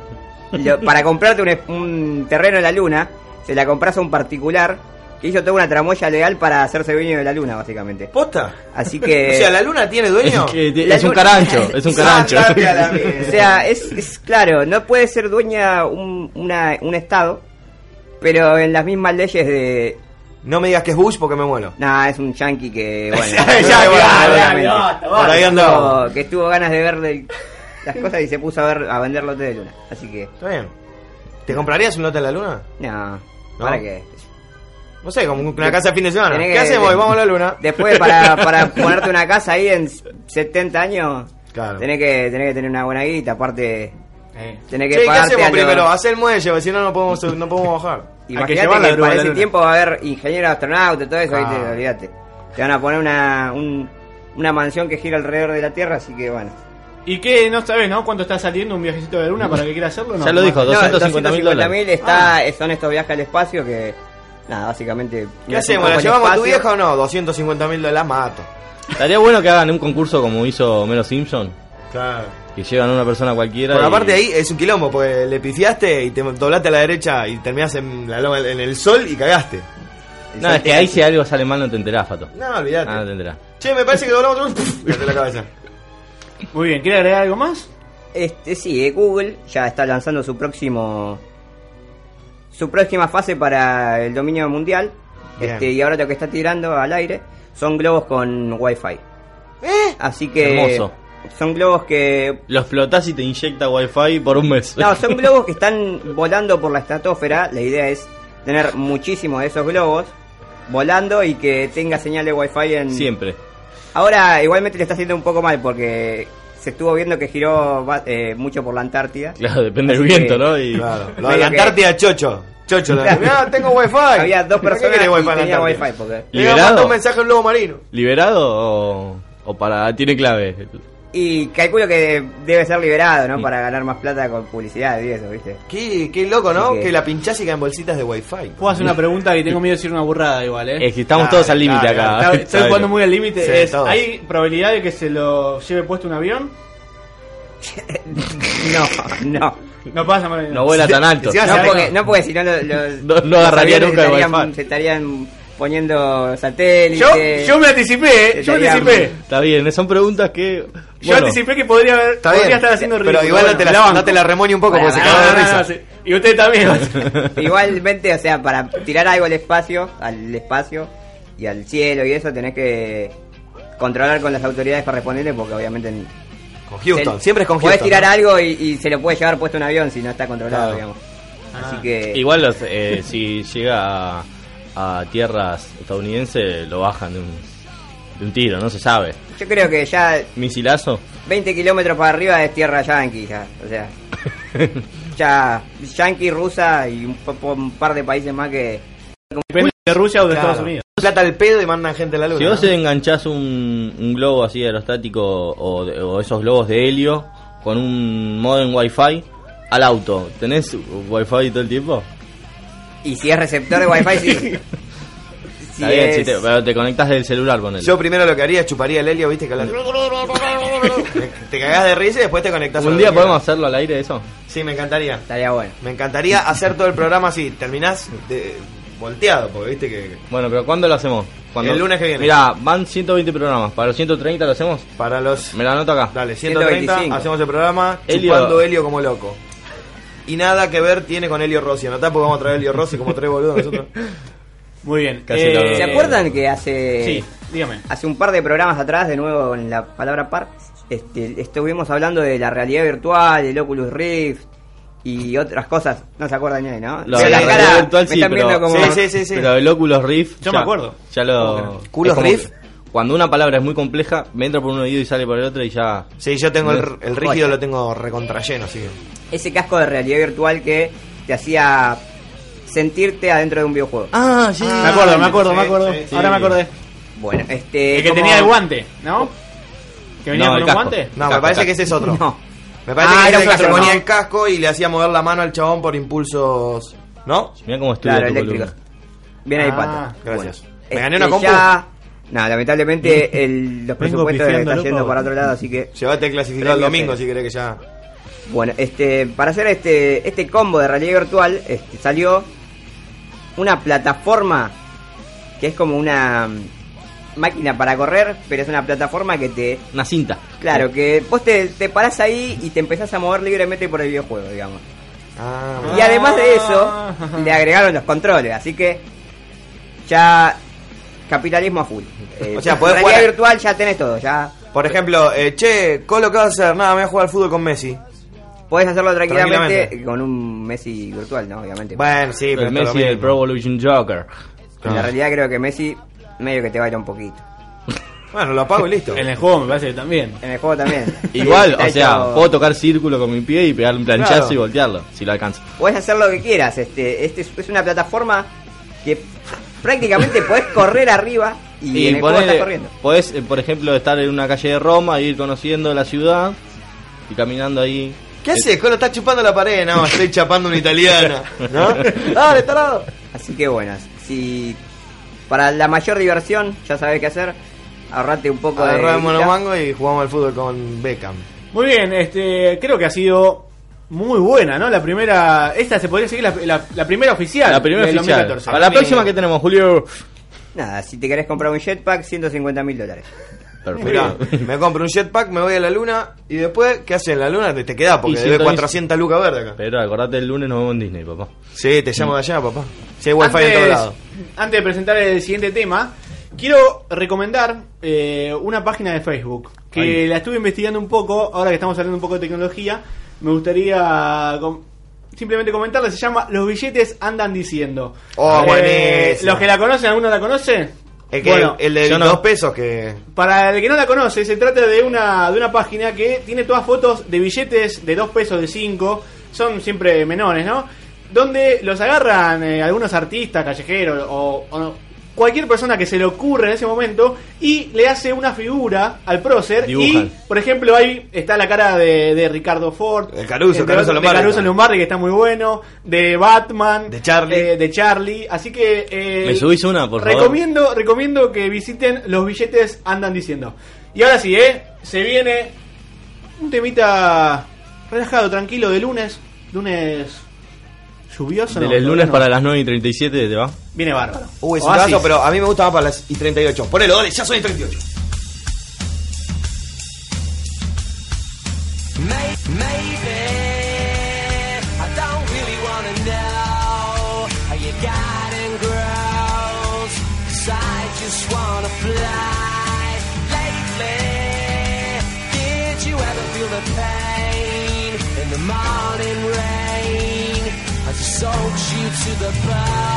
lo- para comprarte un, es- un terreno en la luna, se la compras a un particular que hizo toda una tramoya legal para hacerse dueño de la luna, básicamente. ¿Posta? Así que. O sea, ¿la luna tiene dueño? Que es un carancho, es un carancho. O sea, es, es claro, no puede ser dueña un, una- un estado, pero en las mismas leyes de. No me digas que es Bush porque me muero. Nah, es un yankee que. Bueno, Ya, que tuvo ganas de ver del- las cosas y se puso a ver a vender lote de luna. Así que. Está bien. ¿Te comprarías un lote en la luna? No, ¿para qué? No sé, como una casa de fin de semana. ¿Qué que- hacemos? hoy? Vamos a la luna. Después, para, para ponerte una casa ahí en 70 años, Claro. tenés, que, tenés que tener una buena guita. Aparte, Eh. tenés que Che, ¿qué hacemos a los- primero? Hacer el muelle, porque si no, no podemos, no podemos bajar. Imagínate que para ese tiempo va a haber ingenieros astronautas, todo eso, Ah. ¿viste? olvídate. Te van a poner una, un- una mansión que gira alrededor de la Tierra, así que bueno. ¿Y qué? ¿No sabes, no? ¿Cuánto está saliendo un viajecito de la luna para que quiera hacerlo? No, Ya lo dijo, No, 250 mil 250.000 dólares. está, son estos viajes al espacio que, nada, básicamente... ¿Qué hacemos? ¿La llevamos a tu vieja o no? 250 mil dólares, la mato. Estaría bueno que hagan un concurso como hizo Melo Simpson. Claro. Que llevan a una persona cualquiera. Por y- aparte ahí es un quilombo, porque le pifiaste y te doblaste a la derecha y terminás en, la loma- en el sol y cagaste. No, es que ahí si algo sale mal no te enterás, Fato. No, olvídate. Ah, no te enterás. Che, me parece que doblamos otro. Cate la cabeza. Muy bien, ¿quiere agregar algo más? Este, sí, eh, Google ya está lanzando su próximo... Su próxima fase para el dominio mundial. Este, y ahora lo que está tirando al aire son globos con wifi. Así que... Hermoso. Son globos que Lo explotás y te inyecta wifi por un mes. No, son globos que están volando por la estratosfera. La idea es tener muchísimos de esos globos volando y que tenga señal de wifi en... Siempre. Ahora igualmente le está haciendo un poco mal porque se estuvo viendo que giró eh, mucho por la Antártida. Claro, depende del que- viento, ¿no? Y... Claro. Lo de Medio la que- Antártida, chocho. Chocho. Claro. Mirá, tengo wifi. Había dos ¿Para qué personas y wifi en la tenía Antártida? wifi porque... Le mandó ¿Liberado? un mensaje a un lobo marino. ¿Liberado o, o para... tiene clave? Y calculo que debe ser liberado, ¿no? Para ganar más plata con publicidad y eso, ¿viste? Qué, qué loco, ¿no? Que- Que la pinchás y caen bolsitas de wifi. Puedo hacer una pregunta que tengo miedo de decir una burrada igual, ¿eh? Es que estamos Dale, todos al límite acá. Estoy jugando muy al límite. Sí, Es-. ¿Hay probabilidad de que se lo lleve puesto un avión? No, no. No pasa. No vuela tan alto. No porque, no porque si no lo- los, No- agarraría nunca el se estarían, se estarían poniendo satélites. Yo, yo me anticipé, ¿eh? Yo me anticipé. Está bien, son preguntas que... Yo bueno, anticipé que podría, haber, Está podría bien. estar haciendo ridículo. Pero igual no te la, no te la un poco Bueno, porque se No, caga de no, no, risa. sí. Y usted también. Igualmente, o sea, para tirar algo al espacio, al espacio y al cielo y eso, tenés que controlar con las autoridades correspondientes porque obviamente... Con Houston, se- siempre es con Podés Houston. tirar ¿no? algo y, y se lo puede llevar puesto un avión si no está controlado, Claro. digamos. Así que... Igual los, eh, si llega a, a tierras estadounidenses lo bajan de un, de un tiro, no se sabe. Yo creo que ya ¿Misilazo? 20 kilómetros para arriba es tierra yankee ya, o sea... ya yankee, rusa y un, un par de países más que... Depende de Rusia o de Claro. Estados Unidos. Plata al pedo y mandan gente a la luna. Si vos ¿no? enganchás un, un globo así aerostático o, de- o esos globos de helio con un modem wifi al auto, ¿tenés wifi todo el tiempo? Y si es receptor de wifi, sí. Si Está bien, es- si te, pero te conectás del celular con él. Yo primero lo que haría es chuparía el helio, viste que habla- te cagás de risa y después te conectás a ¿Un la día podemos hacerlo al aire eso? Sí, me encantaría. Estaría bueno. Me encantaría hacer todo el programa así. Terminás de- volteado, porque viste que Bueno, pero ¿cuándo lo hacemos? Cuando... El lunes que viene. Mira, van 120 programas. ¿Para los 130 lo hacemos? para los... Me lo anoto acá. Dale, 130, 125. hacemos el programa Helio. chupando helio como loco. Y nada que ver tiene con Helio Rossi. Anotá porque vamos a traer Helio Rossi como tres boludos nosotros. Muy bien. Casi Eh, lo- ¿Se acuerdan que hace Sí, dígame. hace un par de programas atrás, de nuevo con la palabra par, este, estuvimos hablando de la realidad virtual, del Oculus Rift y otras cosas. No se acuerdan ni ¿no? Lo de la realidad virtual me sí, están pero, viendo como... pero el Oculus Rift. Yo ya- me acuerdo. Ya lo. ¿Culos Rift? que Cuando una palabra es muy compleja, me entra por un oído y sale por el otro y ya. Sí, yo tengo el, el rígido, Joya. lo tengo recontra lleno, así que. Ese casco de realidad virtual que te hacía sentirte adentro de un videojuego. Ah, sí. me acuerdo, me acuerdo, me acuerdo. sí, sí. Ahora me acordé. Bueno, este... El que como- tenía el guante, ¿no? ¿Que venía No, con el un casco. guante? No, me parece casco. que ese es otro. No. Me parece Ah, que era el que se ponía no. el casco y le hacía mover la mano al chabón por impulsos. ¿No? Mira cómo estudia Claro, columna. Bien ahí, Ah, Pato. Gracias. Bueno, ¿Me gané este, una compu? ya- No, lamentablemente el, los Vengo presupuestos están yendo loco. para otro lado, así que... Llevate el clasificado el domingo si querés que ya. Bueno, este, para hacer este, este combo de realidad virtual, este, salió una plataforma que es como una mm, máquina para correr, pero es una plataforma que te... Una cinta. Claro, que vos te, te parás ahí y te empezás a mover libremente por el videojuego, digamos. Ah, Y además de eso, le agregaron los controles, así que ya capitalismo a full. Eh, O sea, podés realidad jugar- virtual ya tenés todo, ya Por ejemplo, eh, che, Colo, ¿qué vas a hacer? Nada, me voy a jugar al fútbol con Messi. podés hacerlo tranquilamente, Tranquilamente. con un Messi virtual, ¿no? Obviamente. Bueno, sí, pero el es Messi del mismo. Pro Evolution Joker. En la realidad creo que Messi medio que te baila un poquito. Bueno, lo apago y listo. En el juego me parece que también. En el juego también. Igual, o sea, hecho- puedo tocar círculo con mi pie y pegarle un planchazo Claro. y voltearlo, si lo alcanzo. Podés hacer lo que quieras. Este, este es, es una plataforma prácticamente podés correr arriba y, Y en el juego estás corriendo. podés, eh, por ejemplo, estar en una calle de Roma, ir conociendo la ciudad y caminando ahí. ¿Qué haces? Colo está chupando la pared. No, estoy chapando una italiana. ¿No? Dale, tarado. Así que bueno, si para la mayor diversión ya sabés qué hacer, ahorrate un poco Agarramos de... los guita. mangos y jugamos al fútbol con Beckham. Muy bien, este, creo que ha sido muy buena, ¿no? La primera, esta se podría seguir la, la- la primera oficial. La primera del oficial. 2014. A la próxima que tenemos, Julio. Nada, si te querés comprar un jetpack, 150 mil dólares. Mirá, me compro un jetpack, me voy a la luna y después, ¿qué haces en la luna? Te, te quedás porque debe sintoniza- 400 lucas verde acá. Pero acordate, el lunes nos vemos en Disney, papá. Sí, te llamo de allá, papá. Sí, hay wifi en todos lados. antes de presentar el siguiente tema, quiero recomendar eh, una página de Facebook que la estuve investigando un poco. Ahora que estamos hablando un poco de tecnología, me gustaría com- simplemente comentarla. Se llama Los billetes andan diciendo. Oh, Eh, buenísimo. Los que la conocen, ¿alguno la conoce? Es que Bueno, el de yo no. dos pesos que. Para el que no la conoce, se trata de una, de una página que tiene todas fotos de billetes de 2 pesos, de 5, son siempre menores, ¿no? Donde los agarran eh, algunos artistas, callejeros o, o no, cualquier persona que se le ocurre en ese momento y le hace una figura al prócer. Dibujan. Y, por ejemplo, ahí está la cara de, de Ricardo Ford. El Caruso, entre Caruso Lombardi. De Caruso Lombardi, que está muy bueno. De Batman. De Charlie. eh, de Charlie. Así que... eh, ¿Me subís una, por favor? recomiendo, recomiendo que visiten los billetes andan diciendo. Y ahora sí, ¿eh? Se viene un temita relajado, tranquilo, de lunes. Lunes lluvioso. Del no, lunes no. para las 9 y 37 te va. Viene bárbaro. Uy, es un caso, pero a mí me gusta más para las y 38. Ponelo, dale, ya son y 38. To the bone?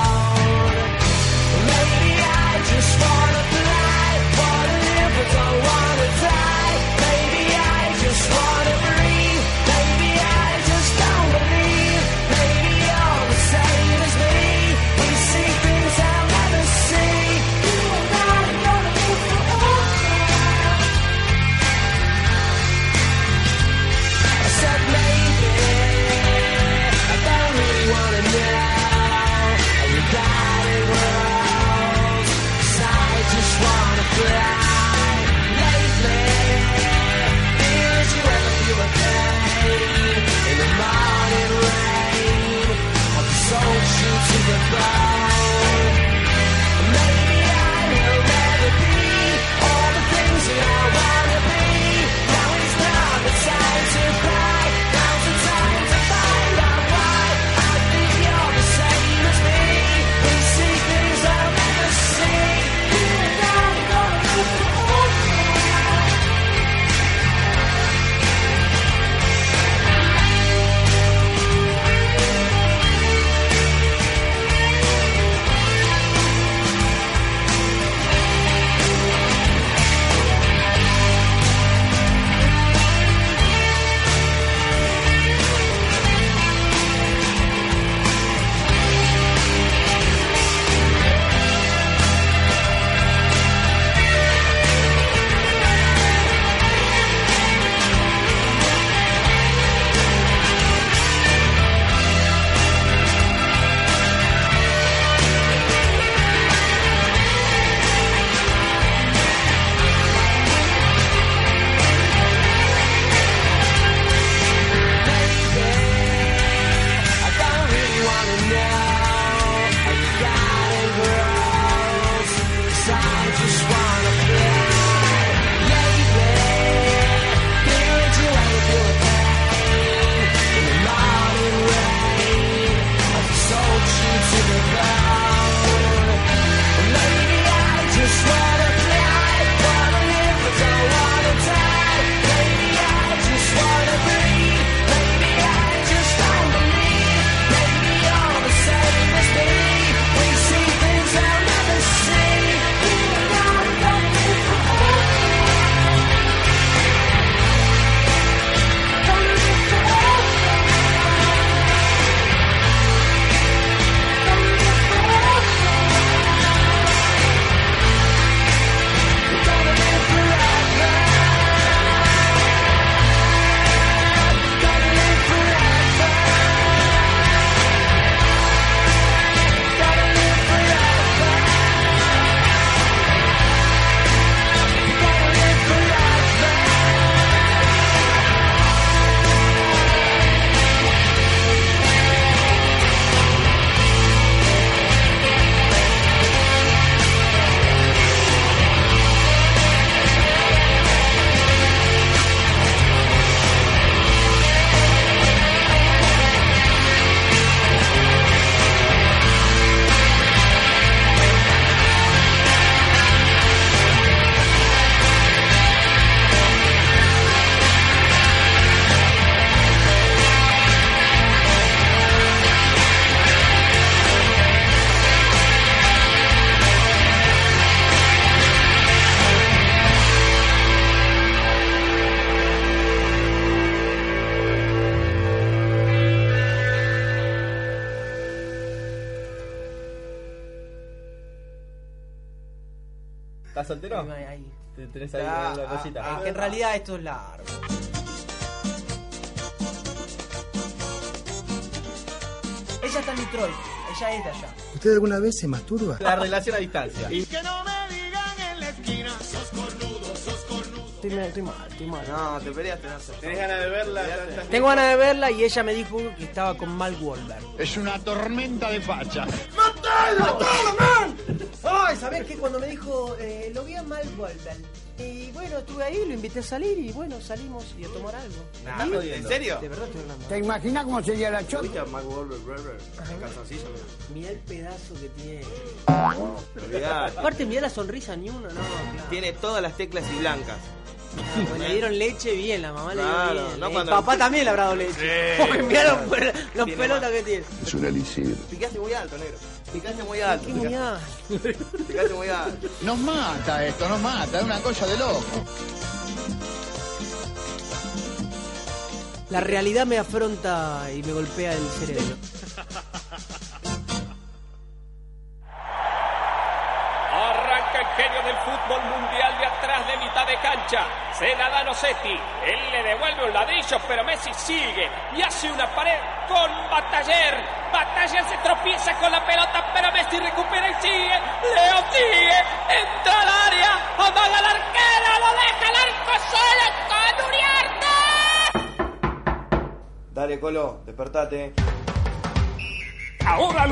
Tenés ahí Ah, ah, cosita. ah, que en realidad esto es largo. Ella está en Detroit, ella es de allá. ¿Usted alguna vez se masturba? La relación a distancia. Que no me digan en la esquina, sos cornudo, sos cornudo. Estoy, mal, estoy mal, estoy mal. No, te peleaste, no sé. ¿Tenés ganas de verla? Tengo ganas de verla y ella me dijo que estaba con Mal Wolver. Es una tormenta de facha. ¡Matalo, matalo, man! Ay, ¿sabés qué? Cuando me dijo, eh, lo vi a Mal Wolver. Y bueno, estuve ahí, lo invité a salir y bueno, salimos y a tomar algo. Nah, ¿Y? ¿en serio? De verdad estoy hablando. ¿Te imaginas cómo sería la chota? ¿Viste a Mark Wahlberg, Berber? En calzoncillo, Mirá el pedazo que tiene. Aparte, mirá la sonrisa ni una, no, claro. Tiene todas las teclas y blancas. Pues le dieron leche bien, la mamá le dio bien. no cuando- papá también le habrá dado leche. Sí. Porque mirá los, los pelotas que tiene. Es un elixir. Picaste muy alto, negro. Picaste muy alto. Qué muy alto. Picaste muy alto. Nos mata esto, nos mata, es una cosa de loco. La realidad me afronta y me golpea el cerebro.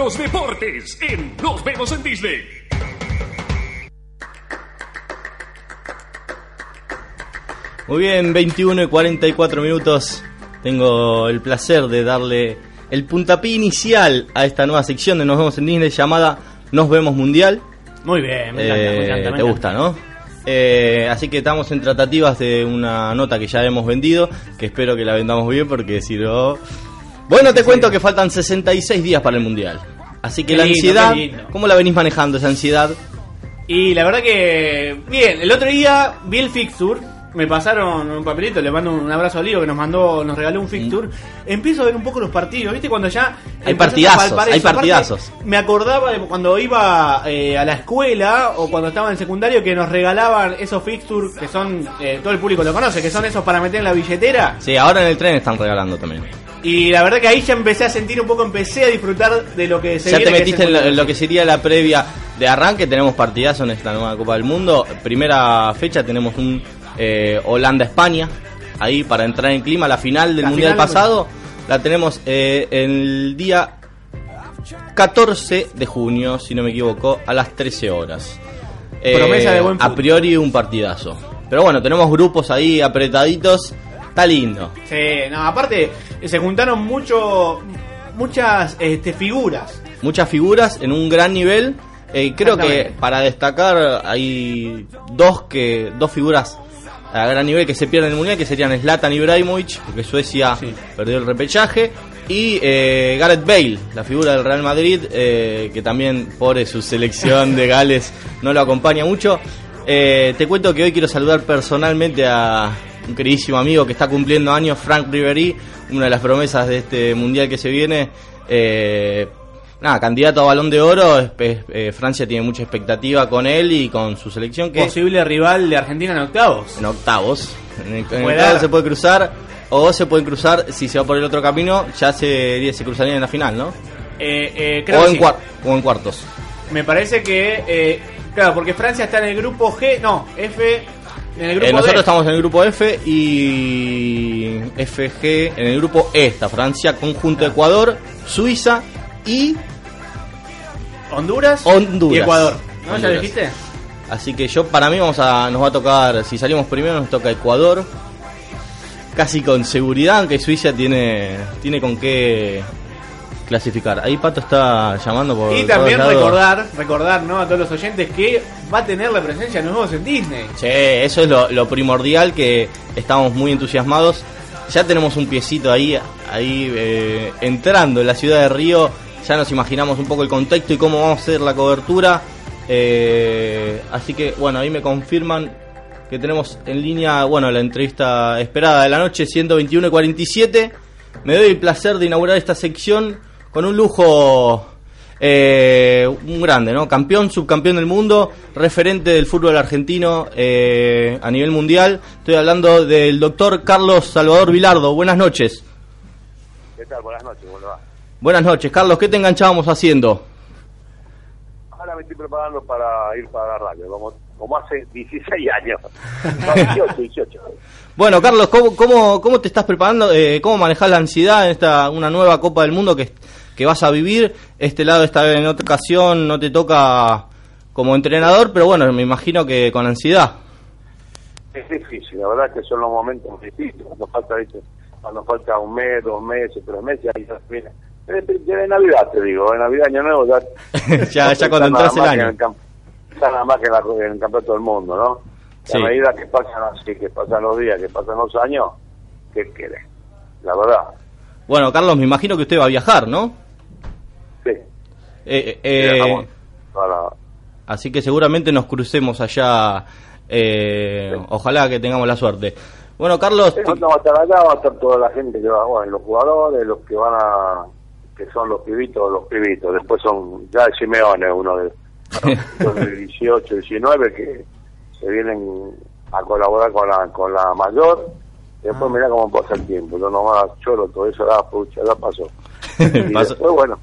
Los deportes en Nos vemos en Disney. Muy bien, 21 y 44 minutos. Tengo el placer de darle el puntapié inicial a esta nueva sección de Nos vemos en Disney llamada Nos vemos Mundial. Muy bien, me encanta, me Eh, encanta, me Te encanta. gusta, ¿no? Eh, así que estamos en tratativas de una nota que ya hemos vendido, que espero que la vendamos bien porque si no... Bueno, te cuento que faltan 66 días para el Mundial. Así que Qué la lindo, ansiedad. ¿cómo la venís manejando esa ansiedad? Y la verdad que, bien, el otro día vi el fixture, me pasaron un papelito, le mando un abrazo a Lío que nos mandó, nos regaló un fixture. Empiezo a ver un poco los partidos, ¿viste? Cuando ya. Hay partidazos, hay partidazos. me acordaba de cuando iba eh, a la escuela o cuando estaba en el secundario que nos regalaban esos fixtures que son, eh, todo el público lo conoce, que son esos para meter en la billetera. Sí, ahora en el tren están regalando también. Y la verdad que ahí ya empecé a sentir un poco, empecé a disfrutar de lo que se Ya te viene, metiste en lo, Mundial. en lo que sería la previa de arranque. Tenemos partidazo en esta nueva Copa del Mundo. Primera fecha tenemos un eh, Holanda-España. Ahí para entrar en clima. La final del La Mundial final pasado la tenemos eh, el día 14 de junio, si no me equivoco, a las 13 horas. Eh, Promesa de buen A priori un partidazo. Pero bueno, tenemos grupos ahí apretaditos. Está lindo. Sí, no, aparte se juntaron mucho, muchas este, figuras. muchas figuras en un gran nivel. Eh, creo que para destacar hay dos que dos figuras a gran nivel que se pierden en el mundial que serían Zlatan Ibrahimovic porque Suecia perdió el repechaje y eh, Gareth Bale la figura del Real Madrid eh, que también por su selección de Gales no lo acompaña mucho Eh, te cuento que hoy quiero saludar personalmente a un queridísimo amigo que está cumpliendo años Frank Ribery una de las promesas de este mundial que se viene eh, nada, candidato a balón de oro. es- es- eh, Francia tiene mucha expectativa con él y con su selección. que Posible rival de Argentina en octavos. En octavos. En en el Puede octavo dar. se puede cruzar o se pueden cruzar, si se va por el otro camino, ya se, se cruzaría en la final, ¿no? Eh, eh, creo O en, sí. cuar- o en cuartos. Me parece que, claro, porque Francia está en el grupo G, no, F, en el grupo Eh, nosotros D. estamos en el grupo F y FG en el grupo E está Francia, conjunto Ecuador, Suiza y Honduras, Honduras. y Ecuador. ¿No? ¿Ya dijiste? Así que yo, para mí, vamos a, nos va a tocar, si salimos primero, nos toca Ecuador. Casi con seguridad, aunque Suiza tiene, tiene con qué clasificar. Ahí Pato está llamando por. Y también recordar, recordar ¿no? a todos los oyentes que va a tener la presencia de nuevos en Disney. Che, eso es lo, lo primordial que estamos muy entusiasmados. Ya tenemos un piecito ahí, ahí eh, entrando en la ciudad de Río. Ya nos imaginamos un poco el contexto y cómo vamos a hacer la cobertura. Eh, así que bueno, ahí me confirman que tenemos en línea, bueno, la entrevista esperada de la noche, 121 y 47. Me doy el placer de inaugurar esta sección con un lujo Eh, un grande, ¿no? Campeón, subcampeón del mundo, referente del fútbol argentino eh, a nivel mundial. Estoy hablando del doctor Carlos Salvador Vilardo. Buenas noches. ¿Qué tal? Buenas noches, ¿cómo va? Buenas noches, Carlos. ¿Qué te enganchábamos haciendo? Ahora me estoy preparando para ir para la radio, como, como hace 16 años. No, 18, 18. Bueno, Carlos, ¿cómo, cómo, cómo te estás preparando? Eh, ¿Cómo manejas la ansiedad en esta una nueva Copa del Mundo que, que vas a vivir? Este lado esta vez en otra ocasión no te toca como entrenador, pero bueno, me imagino que con ansiedad. Es difícil, la verdad que son los momentos difíciles. Cuando falta, ¿viste? cuando falta un mes, dos meses, tres meses, ahí ya viene. De, de Navidad, te digo, de Navidad, Año Nuevo, ya. ya, ya cuando está entras el año. Está nada más que en, la- en el campeonato del mundo, ¿no? Sí. A medida que pasan así, que pasan los días, que pasan los años, ¿qué quiere? La verdad, Bueno, Carlos, me imagino que usted va a viajar, ¿no? Eh, eh, Viajamos para, así que seguramente nos crucemos allá. eh, Ojalá que tengamos la suerte. Bueno, Carlos, Sí, nosotros vamos a estar acá, va a estar toda la gente que va, bueno, los jugadores, los que van a, que son los pibitos, los pibitos, después son, ya el Simeone, uno de, los de 18, 19, que, que vienen a colaborar con la, con la mayor, después mirá cómo pasa el tiempo, yo nomás choro, todo eso, ya, pucha, ya pasó. Y Pasó. después, bueno,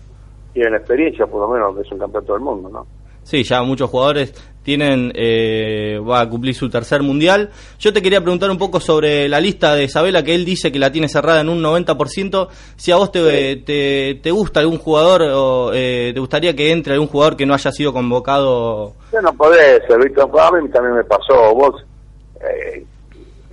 tienen experiencia, por lo menos, que es un campeonato del mundo, ¿no? Sí, ya muchos jugadores tienen, eh, va a cumplir su tercer mundial. Yo te quería preguntar un poco sobre la lista de Isabela, que él dice que la tiene cerrada en un 90%. Si a vos te, te, te gusta algún jugador o eh, te gustaría que entre algún jugador que no haya sido convocado. Ya no podés ser, ¿viste? A mí también me pasó. Vos, eh,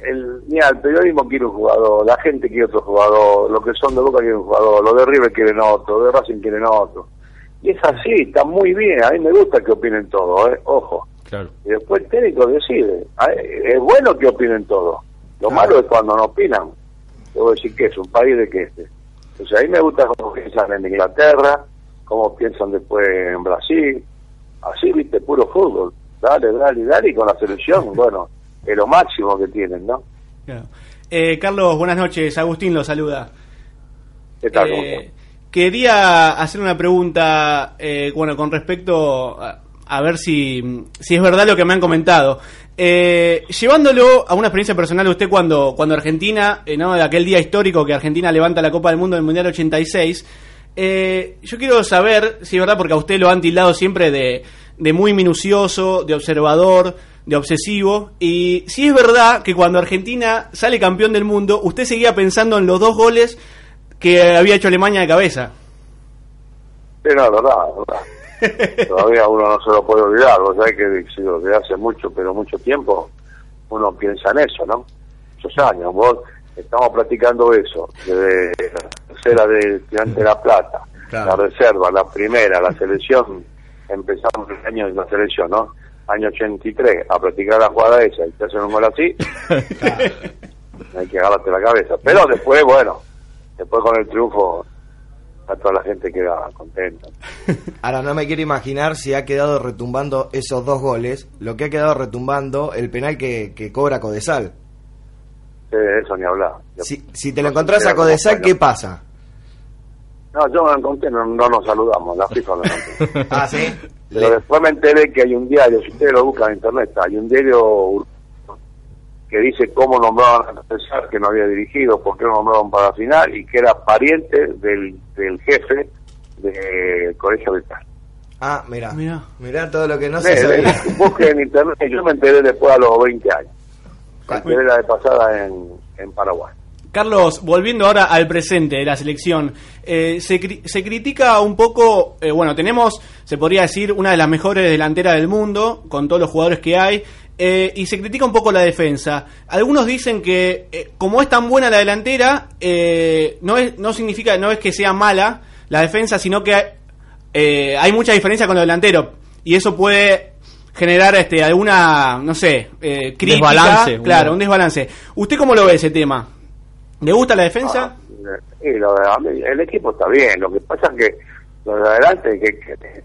el, mira, el periodismo quiere un jugador, la gente quiere otro jugador, los que son de Boca quieren un jugador, los de River quieren otro, de Racing quieren otro. Y es así, está muy bien, a mí me gusta que opinen todo, ¿eh? ojo. Claro. Y después el técnico decide. Ah, Es bueno que opinen todo. Lo malo es cuando no opinan. Debo decir que es un país de que este. Entonces a mí me gusta cómo piensan en Inglaterra, cómo piensan después en Brasil. Así, viste, puro fútbol. Dale, dale, dale. Y con la selección, bueno, es lo máximo que tienen, ¿no? Claro. Eh, Carlos, buenas noches. Agustín lo saluda. ¿Qué tal? ¿Cómo Eh, quería hacer una pregunta, eh, bueno, con respecto a, a ver si, si es verdad lo que me han comentado. Eh, llevándolo a una experiencia personal, usted cuando, cuando Argentina, eh, ¿no? de aquel día histórico que Argentina levanta la Copa del Mundo del Mundial 86, eh, yo quiero saber si es verdad, porque a usted lo han tildado siempre de, de muy minucioso, de observador, de obsesivo, y si es verdad que cuando Argentina sale campeón del mundo, usted seguía pensando en los dos goles que había hecho Alemania de cabeza. Sí, no, verdad, verdad. Todavía uno no se lo puede olvidar. Vos sabés que si desde hace mucho, pero mucho tiempo, uno piensa en eso, ¿no? Muchos años. Vos estamos practicando eso. Desde la tercera de Estudiante de La Plata, la reserva, la primera, la selección. Empezamos el año de la selección, ¿no? Año 83, a practicar la jugada esa. Y te hacen un gol así, hay que agarrarte la cabeza. Pero después, bueno, después con el triunfo, a toda la gente queda contenta. Ahora no me quiero imaginar si ha quedado retumbando esos dos goles, lo que ha quedado retumbando el penal que, que cobra Codesal. Sí, de eso ni hablar. Si, si te lo encontrás a Codesal, ¿qué pasa? No, yo me encontré, no, no nos saludamos, la FIFA encontré. ah, sí. Pero después me enteré que hay un diario, si ustedes lo buscan en internet, hay un diario que dice cómo nombraban a César, que no había dirigido, por qué lo nombraron para la final, y que era pariente del, del jefe del Colegio Vital. Ah, mira. Mira. Mira todo lo que no se sabía. busquen en internet, yo me enteré después a los 20 años. Me enteré la de pasada en, en Paraguay. Carlos, volviendo ahora al presente de la selección, eh, se, cri- se critica un poco, eh, bueno, tenemos, se podría decir, una de las mejores delanteras del mundo, con todos los jugadores que hay, eh, y se critica un poco la defensa. Algunos dicen que, como es tan buena la delantera, no, es, no significa, no es que sea mala la defensa, sino que hay mucha diferencia con los delanteros, y eso puede generar este alguna, no sé, eh, crítica, Desbalance, claro, un desbalance. ¿Usted cómo lo ve ese tema? ¿Le gusta la defensa? Y lo de- a mí- el equipo está bien, lo que pasa es que los de adelante que, que-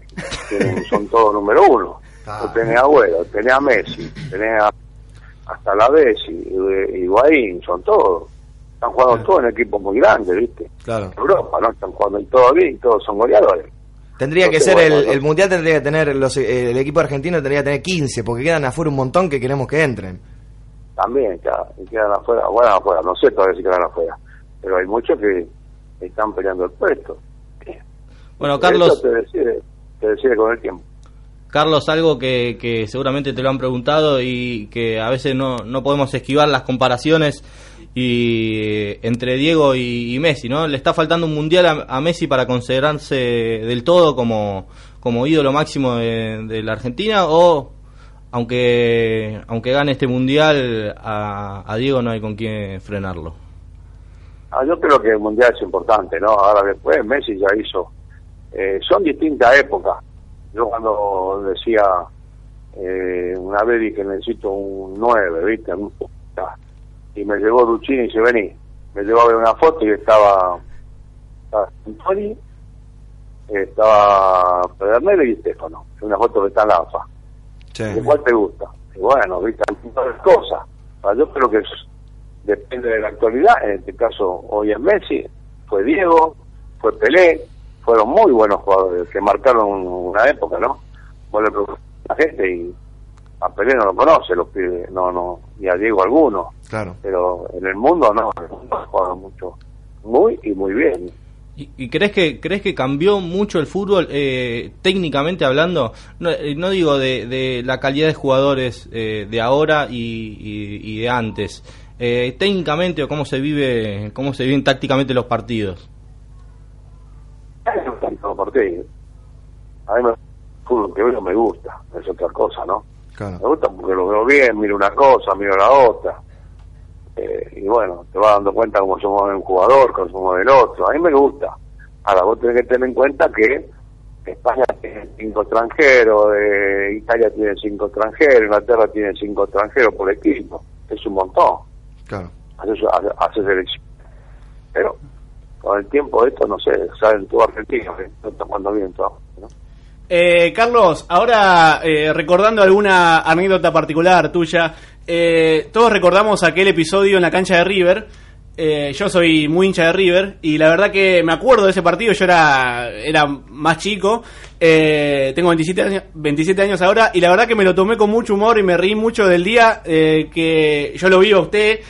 que son todos número uno. Vos tenés a Agüero, tenés a Messi, tenés a, hasta la Bessi, Higuaín, son todos. Están jugando todos en equipos muy grandes, ¿viste? Claro. Europa, ¿no? Están jugando y todo bien, y todos son goleadores. Tendría que ser el, el mundial tendría que tener los, el equipo argentino tendría que tener 15 porque quedan afuera un montón que queremos que entren. También, y quedan afuera, bueno, afuera, no sé todavía si quedan afuera, pero hay muchos que están peleando el puesto. Bueno, Carlos, Eso te decide, te decide con el tiempo. Carlos, algo que, que seguramente te lo han preguntado y que a veces no, no podemos esquivar las comparaciones y entre Diego y, y Messi, ¿no? Le está faltando un mundial a, a Messi para considerarse del todo como, como ídolo máximo de, de la Argentina o aunque aunque gane este mundial a, a Diego no hay con quién frenarlo. Ah, yo creo que el mundial es importante, ¿no? Ahora después Messi ya hizo. eh, son distintas épocas. Yo cuando decía, eh, una vez dije necesito un 9, ¿viste? Y me llegó Luchini y dice, vení. Me llevó a ver una foto y estaba, estaba estaba Pedernero y Estefano. Una foto que está en la AFA. ¿De cuál te gusta? Y bueno, viste, hay muchas cosas. O sea, yo creo que es- depende de la actualidad. En este caso, hoy es Messi, fue Diego, fue Pelé, fueron muy buenos jugadores que marcaron una época, ¿no? Vos le preguntás a la gente y a Pelé no lo conoce, los pibes, no, no, y a Diego alguno, Claro. pero en el mundo no, en el mundo jugaron mucho, muy y muy bien. ¿Y, y crees que crees que cambió mucho el fútbol eh, técnicamente hablando? No, eh, no digo de, de la calidad de jugadores eh, de ahora y, y- y de antes. Eh, técnicamente o cómo se vive cómo se viven tácticamente los partidos. A mí me gustan todos los partidos. A mí me, el fútbol que veo me gusta, es otra cosa, ¿no? Claro. Me gusta porque lo veo bien, miro una cosa, miro la otra. Eh, y bueno, te vas dando cuenta cómo somos un jugador, cómo somos del otro. A mí me gusta. Ahora, vos tenés que tener en cuenta que España tiene cinco extranjeros, eh, Italia tiene cinco extranjeros, Inglaterra tiene cinco extranjeros por equipo. Es un montón. Claro. Haces, haces- elección. Pero con el tiempo esto, no sé, saben todo argentino, que no está jugando bien todo. ¿no? Eh, Carlos, ahora eh, recordando alguna anécdota particular tuya, eh, todos recordamos aquel episodio en la cancha de River. Eh, yo soy muy hincha de River y la verdad que me acuerdo de ese partido. Yo era, era más chico, eh, tengo 27 años, 27 años ahora y la verdad que me lo tomé con mucho humor y me reí mucho del día eh, que yo lo vi a usted.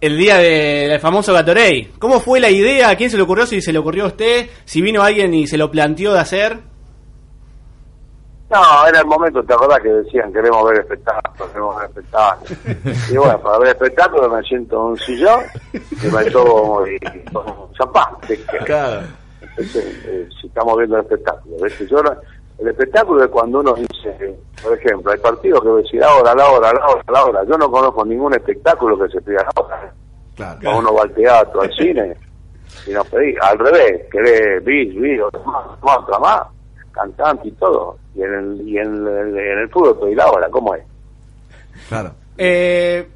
El día de- del famoso Gatorade. ¿Cómo fue la idea? ¿A quién se le ocurrió? Si se le ocurrió a usted, si vino alguien y se lo planteó de hacer. No, era el momento, ¿te acordás que decían queremos ver espectáculos, queremos ver espectáculos? Y bueno, para ver espectáculos me siento en un sillón y me tomo y, tomo champán. Claro. Entonces, eh, si estamos viendo el espectáculo, ¿ves? Yo el espectáculo es cuando uno dice, por ejemplo, hay partidos que decir ahora, la hora, la hora, la hora. Yo no conozco ningún espectáculo que se pida a la hora. Claro. Uno va al teatro, al cine, y no pedí, al revés, querés bis, bis, otra más, otra más, cantante y todo. Y en el, y en el, en el fútbol pedí la hora, ¿cómo es? Claro. Eh,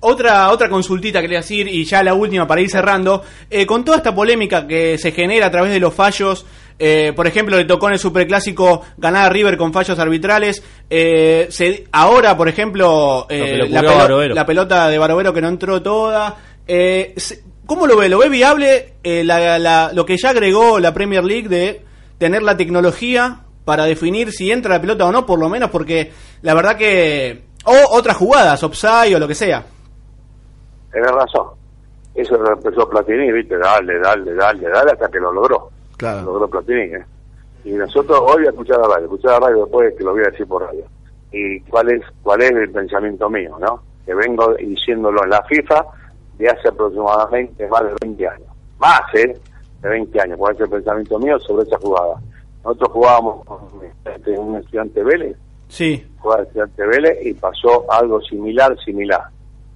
otra, otra consultita quería decir, y ya la última para ir cerrando. Eh, con toda esta polémica que se genera a través de los fallos, eh, por ejemplo, le tocó en el superclásico ganar a River con fallos arbitrales. eh, se- ahora, por ejemplo, eh, que le la, pelo- pelota de Barovero que no entró toda. eh, se- ¿Cómo lo ve? ¿Lo ve viable eh, la- la- lo que ya agregó la Premier League de tener la tecnología para definir si entra la pelota o no, por lo menos porque la verdad que... O otras jugadas, offside o lo que sea. Tenés razón. Eso lo empezó Platini, viste, dale, dale, dale, dale, hasta que lo logró. Claro. Lo logró Platini, ¿eh? Y nosotros hoy voy a escuchar la radio, escuchar la radio después que lo voy a decir por radio. Y cuál es, cuál es el pensamiento mío, ¿no? Que vengo diciéndolo en la FIFA de hace aproximadamente más de 20 años. Más, ¿eh? De 20 años, cuál es el pensamiento mío sobre esa jugada. Nosotros jugábamos con este, un estudiante Vélez, Sí. jugaba el estudiante Vélez y pasó algo similar, similar.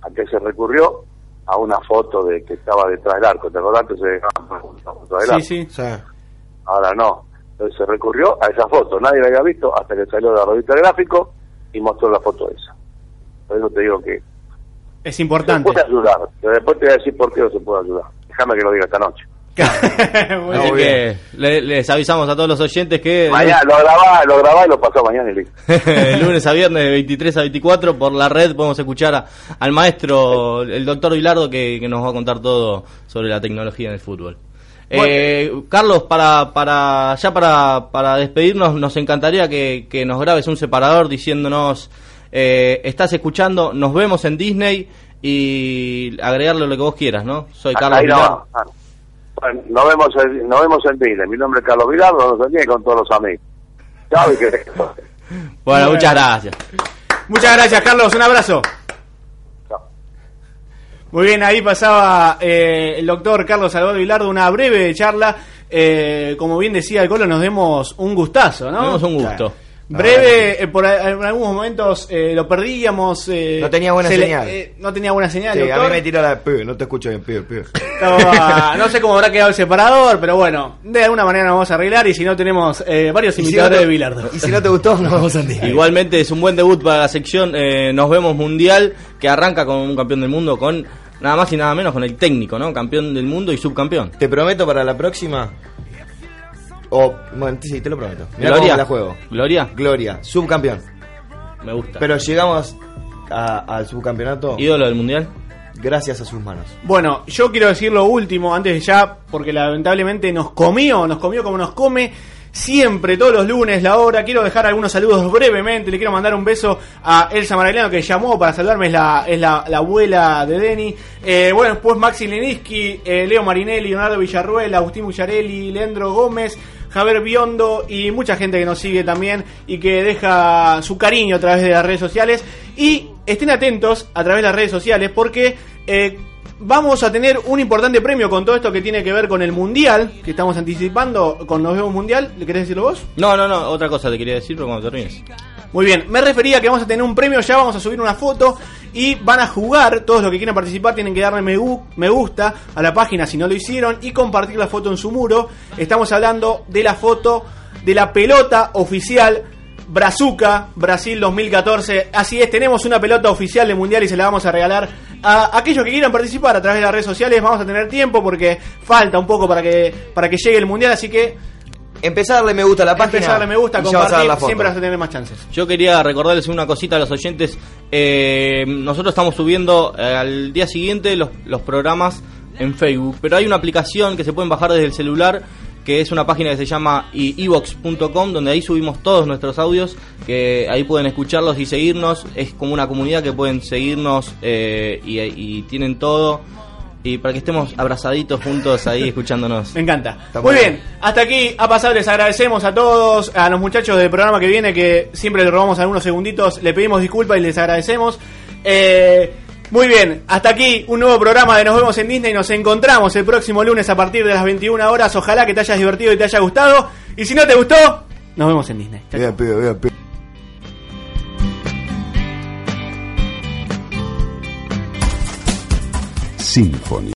¿A qué se recurrió? A una foto de que estaba detrás del arco. ¿Te acordás que se dejaba una foto del Sí, arco? sí. Ahora no. Entonces se recurrió a esa foto. Nadie la había visto hasta que salió de la revista gráfico y mostró la foto esa. Por eso te digo que Es se importante. puede ayudar. Pero después te voy a decir por qué no se puede ayudar. Déjame que lo diga esta noche. Así que le- les avisamos a todos los oyentes que Mañana lo grabá, lo grabá y lo pasó mañana de lunes a viernes de 23 a 24 por la red podemos escuchar a- al maestro, el doctor Vilardo, que, que nos va a contar todo sobre la tecnología en el fútbol. Eh, Carlos, para, para ya para, para despedirnos, nos encantaría que, que nos grabes un separador diciéndonos, eh, estás escuchando, nos vemos en Disney y agregarle lo que vos quieras, ¿no? Soy Carlos Ahí no. Bueno, nos vemos, en, nos vemos en Disney. Mi nombre es Carlos Vidal, nos venía con todos los amigos. Chao y que... Bueno, muchas gracias. Muchas gracias, Carlos. Un abrazo. Muy bien, ahí pasaba eh, el doctor Carlos Salvador Vilardo, una breve charla. Eh, como bien decía el Colo, nos demos un gustazo, ¿no? Nos demos un gusto. Claro. Breve, eh, por en algunos momentos eh, lo perdíamos. eh, No tenía buena se le- señal. eh, no tenía buena señal, Sí, a mí me tiró la P, no te escucho bien, P, P. Estaba- no sé cómo habrá quedado el separador, pero bueno, de alguna manera nos vamos a arreglar y si no tenemos eh, varios si no te- de Bilardo. Y si no te gustó, nos vamos a Disney. Igualmente es un buen debut para la sección eh, Nos vemos Mundial, que arranca con un campeón del mundo, con nada más y nada menos con el técnico, ¿no? Campeón del mundo y subcampeón. Te prometo para la próxima. O, bueno, sí, te lo prometo. Mirá Gloria. cómo la juego. Gloria. Gloria, subcampeón. Me gusta. Pero llegamos a- al subcampeonato ¿Ídolo del mundial? gracias a sus manos. Bueno, yo quiero decir lo último antes de ya, porque lamentablemente nos comió, nos comió como nos come siempre, todos los lunes, la hora. Quiero dejar algunos saludos brevemente. Le quiero mandar un beso a Elsa Maragliano que llamó para saludarme, es la, es la, la abuela de Denny. Eh, bueno, después Maxi Leniski, eh, Leo Marinelli, Leonardo Villarruel, Agustín Bucharelli, Leandro Gómez. Javier Biondo y mucha gente que nos sigue también y que deja su cariño a través de las redes sociales. Y estén atentos a través de las redes sociales porque eh, vamos a tener un importante premio con todo esto que tiene que ver con el Mundial, que estamos anticipando con Nos Vemos Mundial. ¿Le querés decirlo vos? No, no, no, otra cosa te quería decir, pero cuando termines. Muy bien, me refería a que vamos a tener un premio, ya vamos a subir una foto y van a jugar, todos los que quieran participar tienen que darle me, gu- me gusta a la página si no lo hicieron y compartir la foto en su muro. Estamos hablando de la foto de la pelota oficial Brazuca Brasil 2014. Así es, tenemos una pelota oficial de mundial y se la vamos a regalar a aquellos que quieran participar a través de las redes sociales. Vamos a tener tiempo porque falta un poco para que para que llegue el mundial, así que Empezá a darle me gusta a la página. empezar darle me gusta, vas a compartir, siempre vas a tener más chances. Yo quería recordarles una cosita a los oyentes. Eh, nosotros estamos subiendo eh, al día siguiente los, los programas en Facebook, pero hay una aplicación que se pueden bajar desde el celular que es una página que se llama evox.com donde ahí subimos todos nuestros audios que ahí pueden escucharlos y seguirnos. Es como una comunidad que pueden seguirnos eh, y, y tienen todo. Y para que estemos abrazaditos juntos ahí escuchándonos. Me encanta. Muy bien, hasta aquí ha pasado, les agradecemos a todos, a los muchachos del programa que viene, que siempre le robamos algunos segunditos, le pedimos disculpas y les agradecemos. Eh, muy bien, hasta aquí un nuevo programa de Nos vemos en Disney, nos encontramos el próximo lunes a partir de las 21 horas, ojalá que te hayas divertido y te haya gustado, y si no te gustó, nos vemos en Disney. Chau, chau. Bien, bien. Symphony.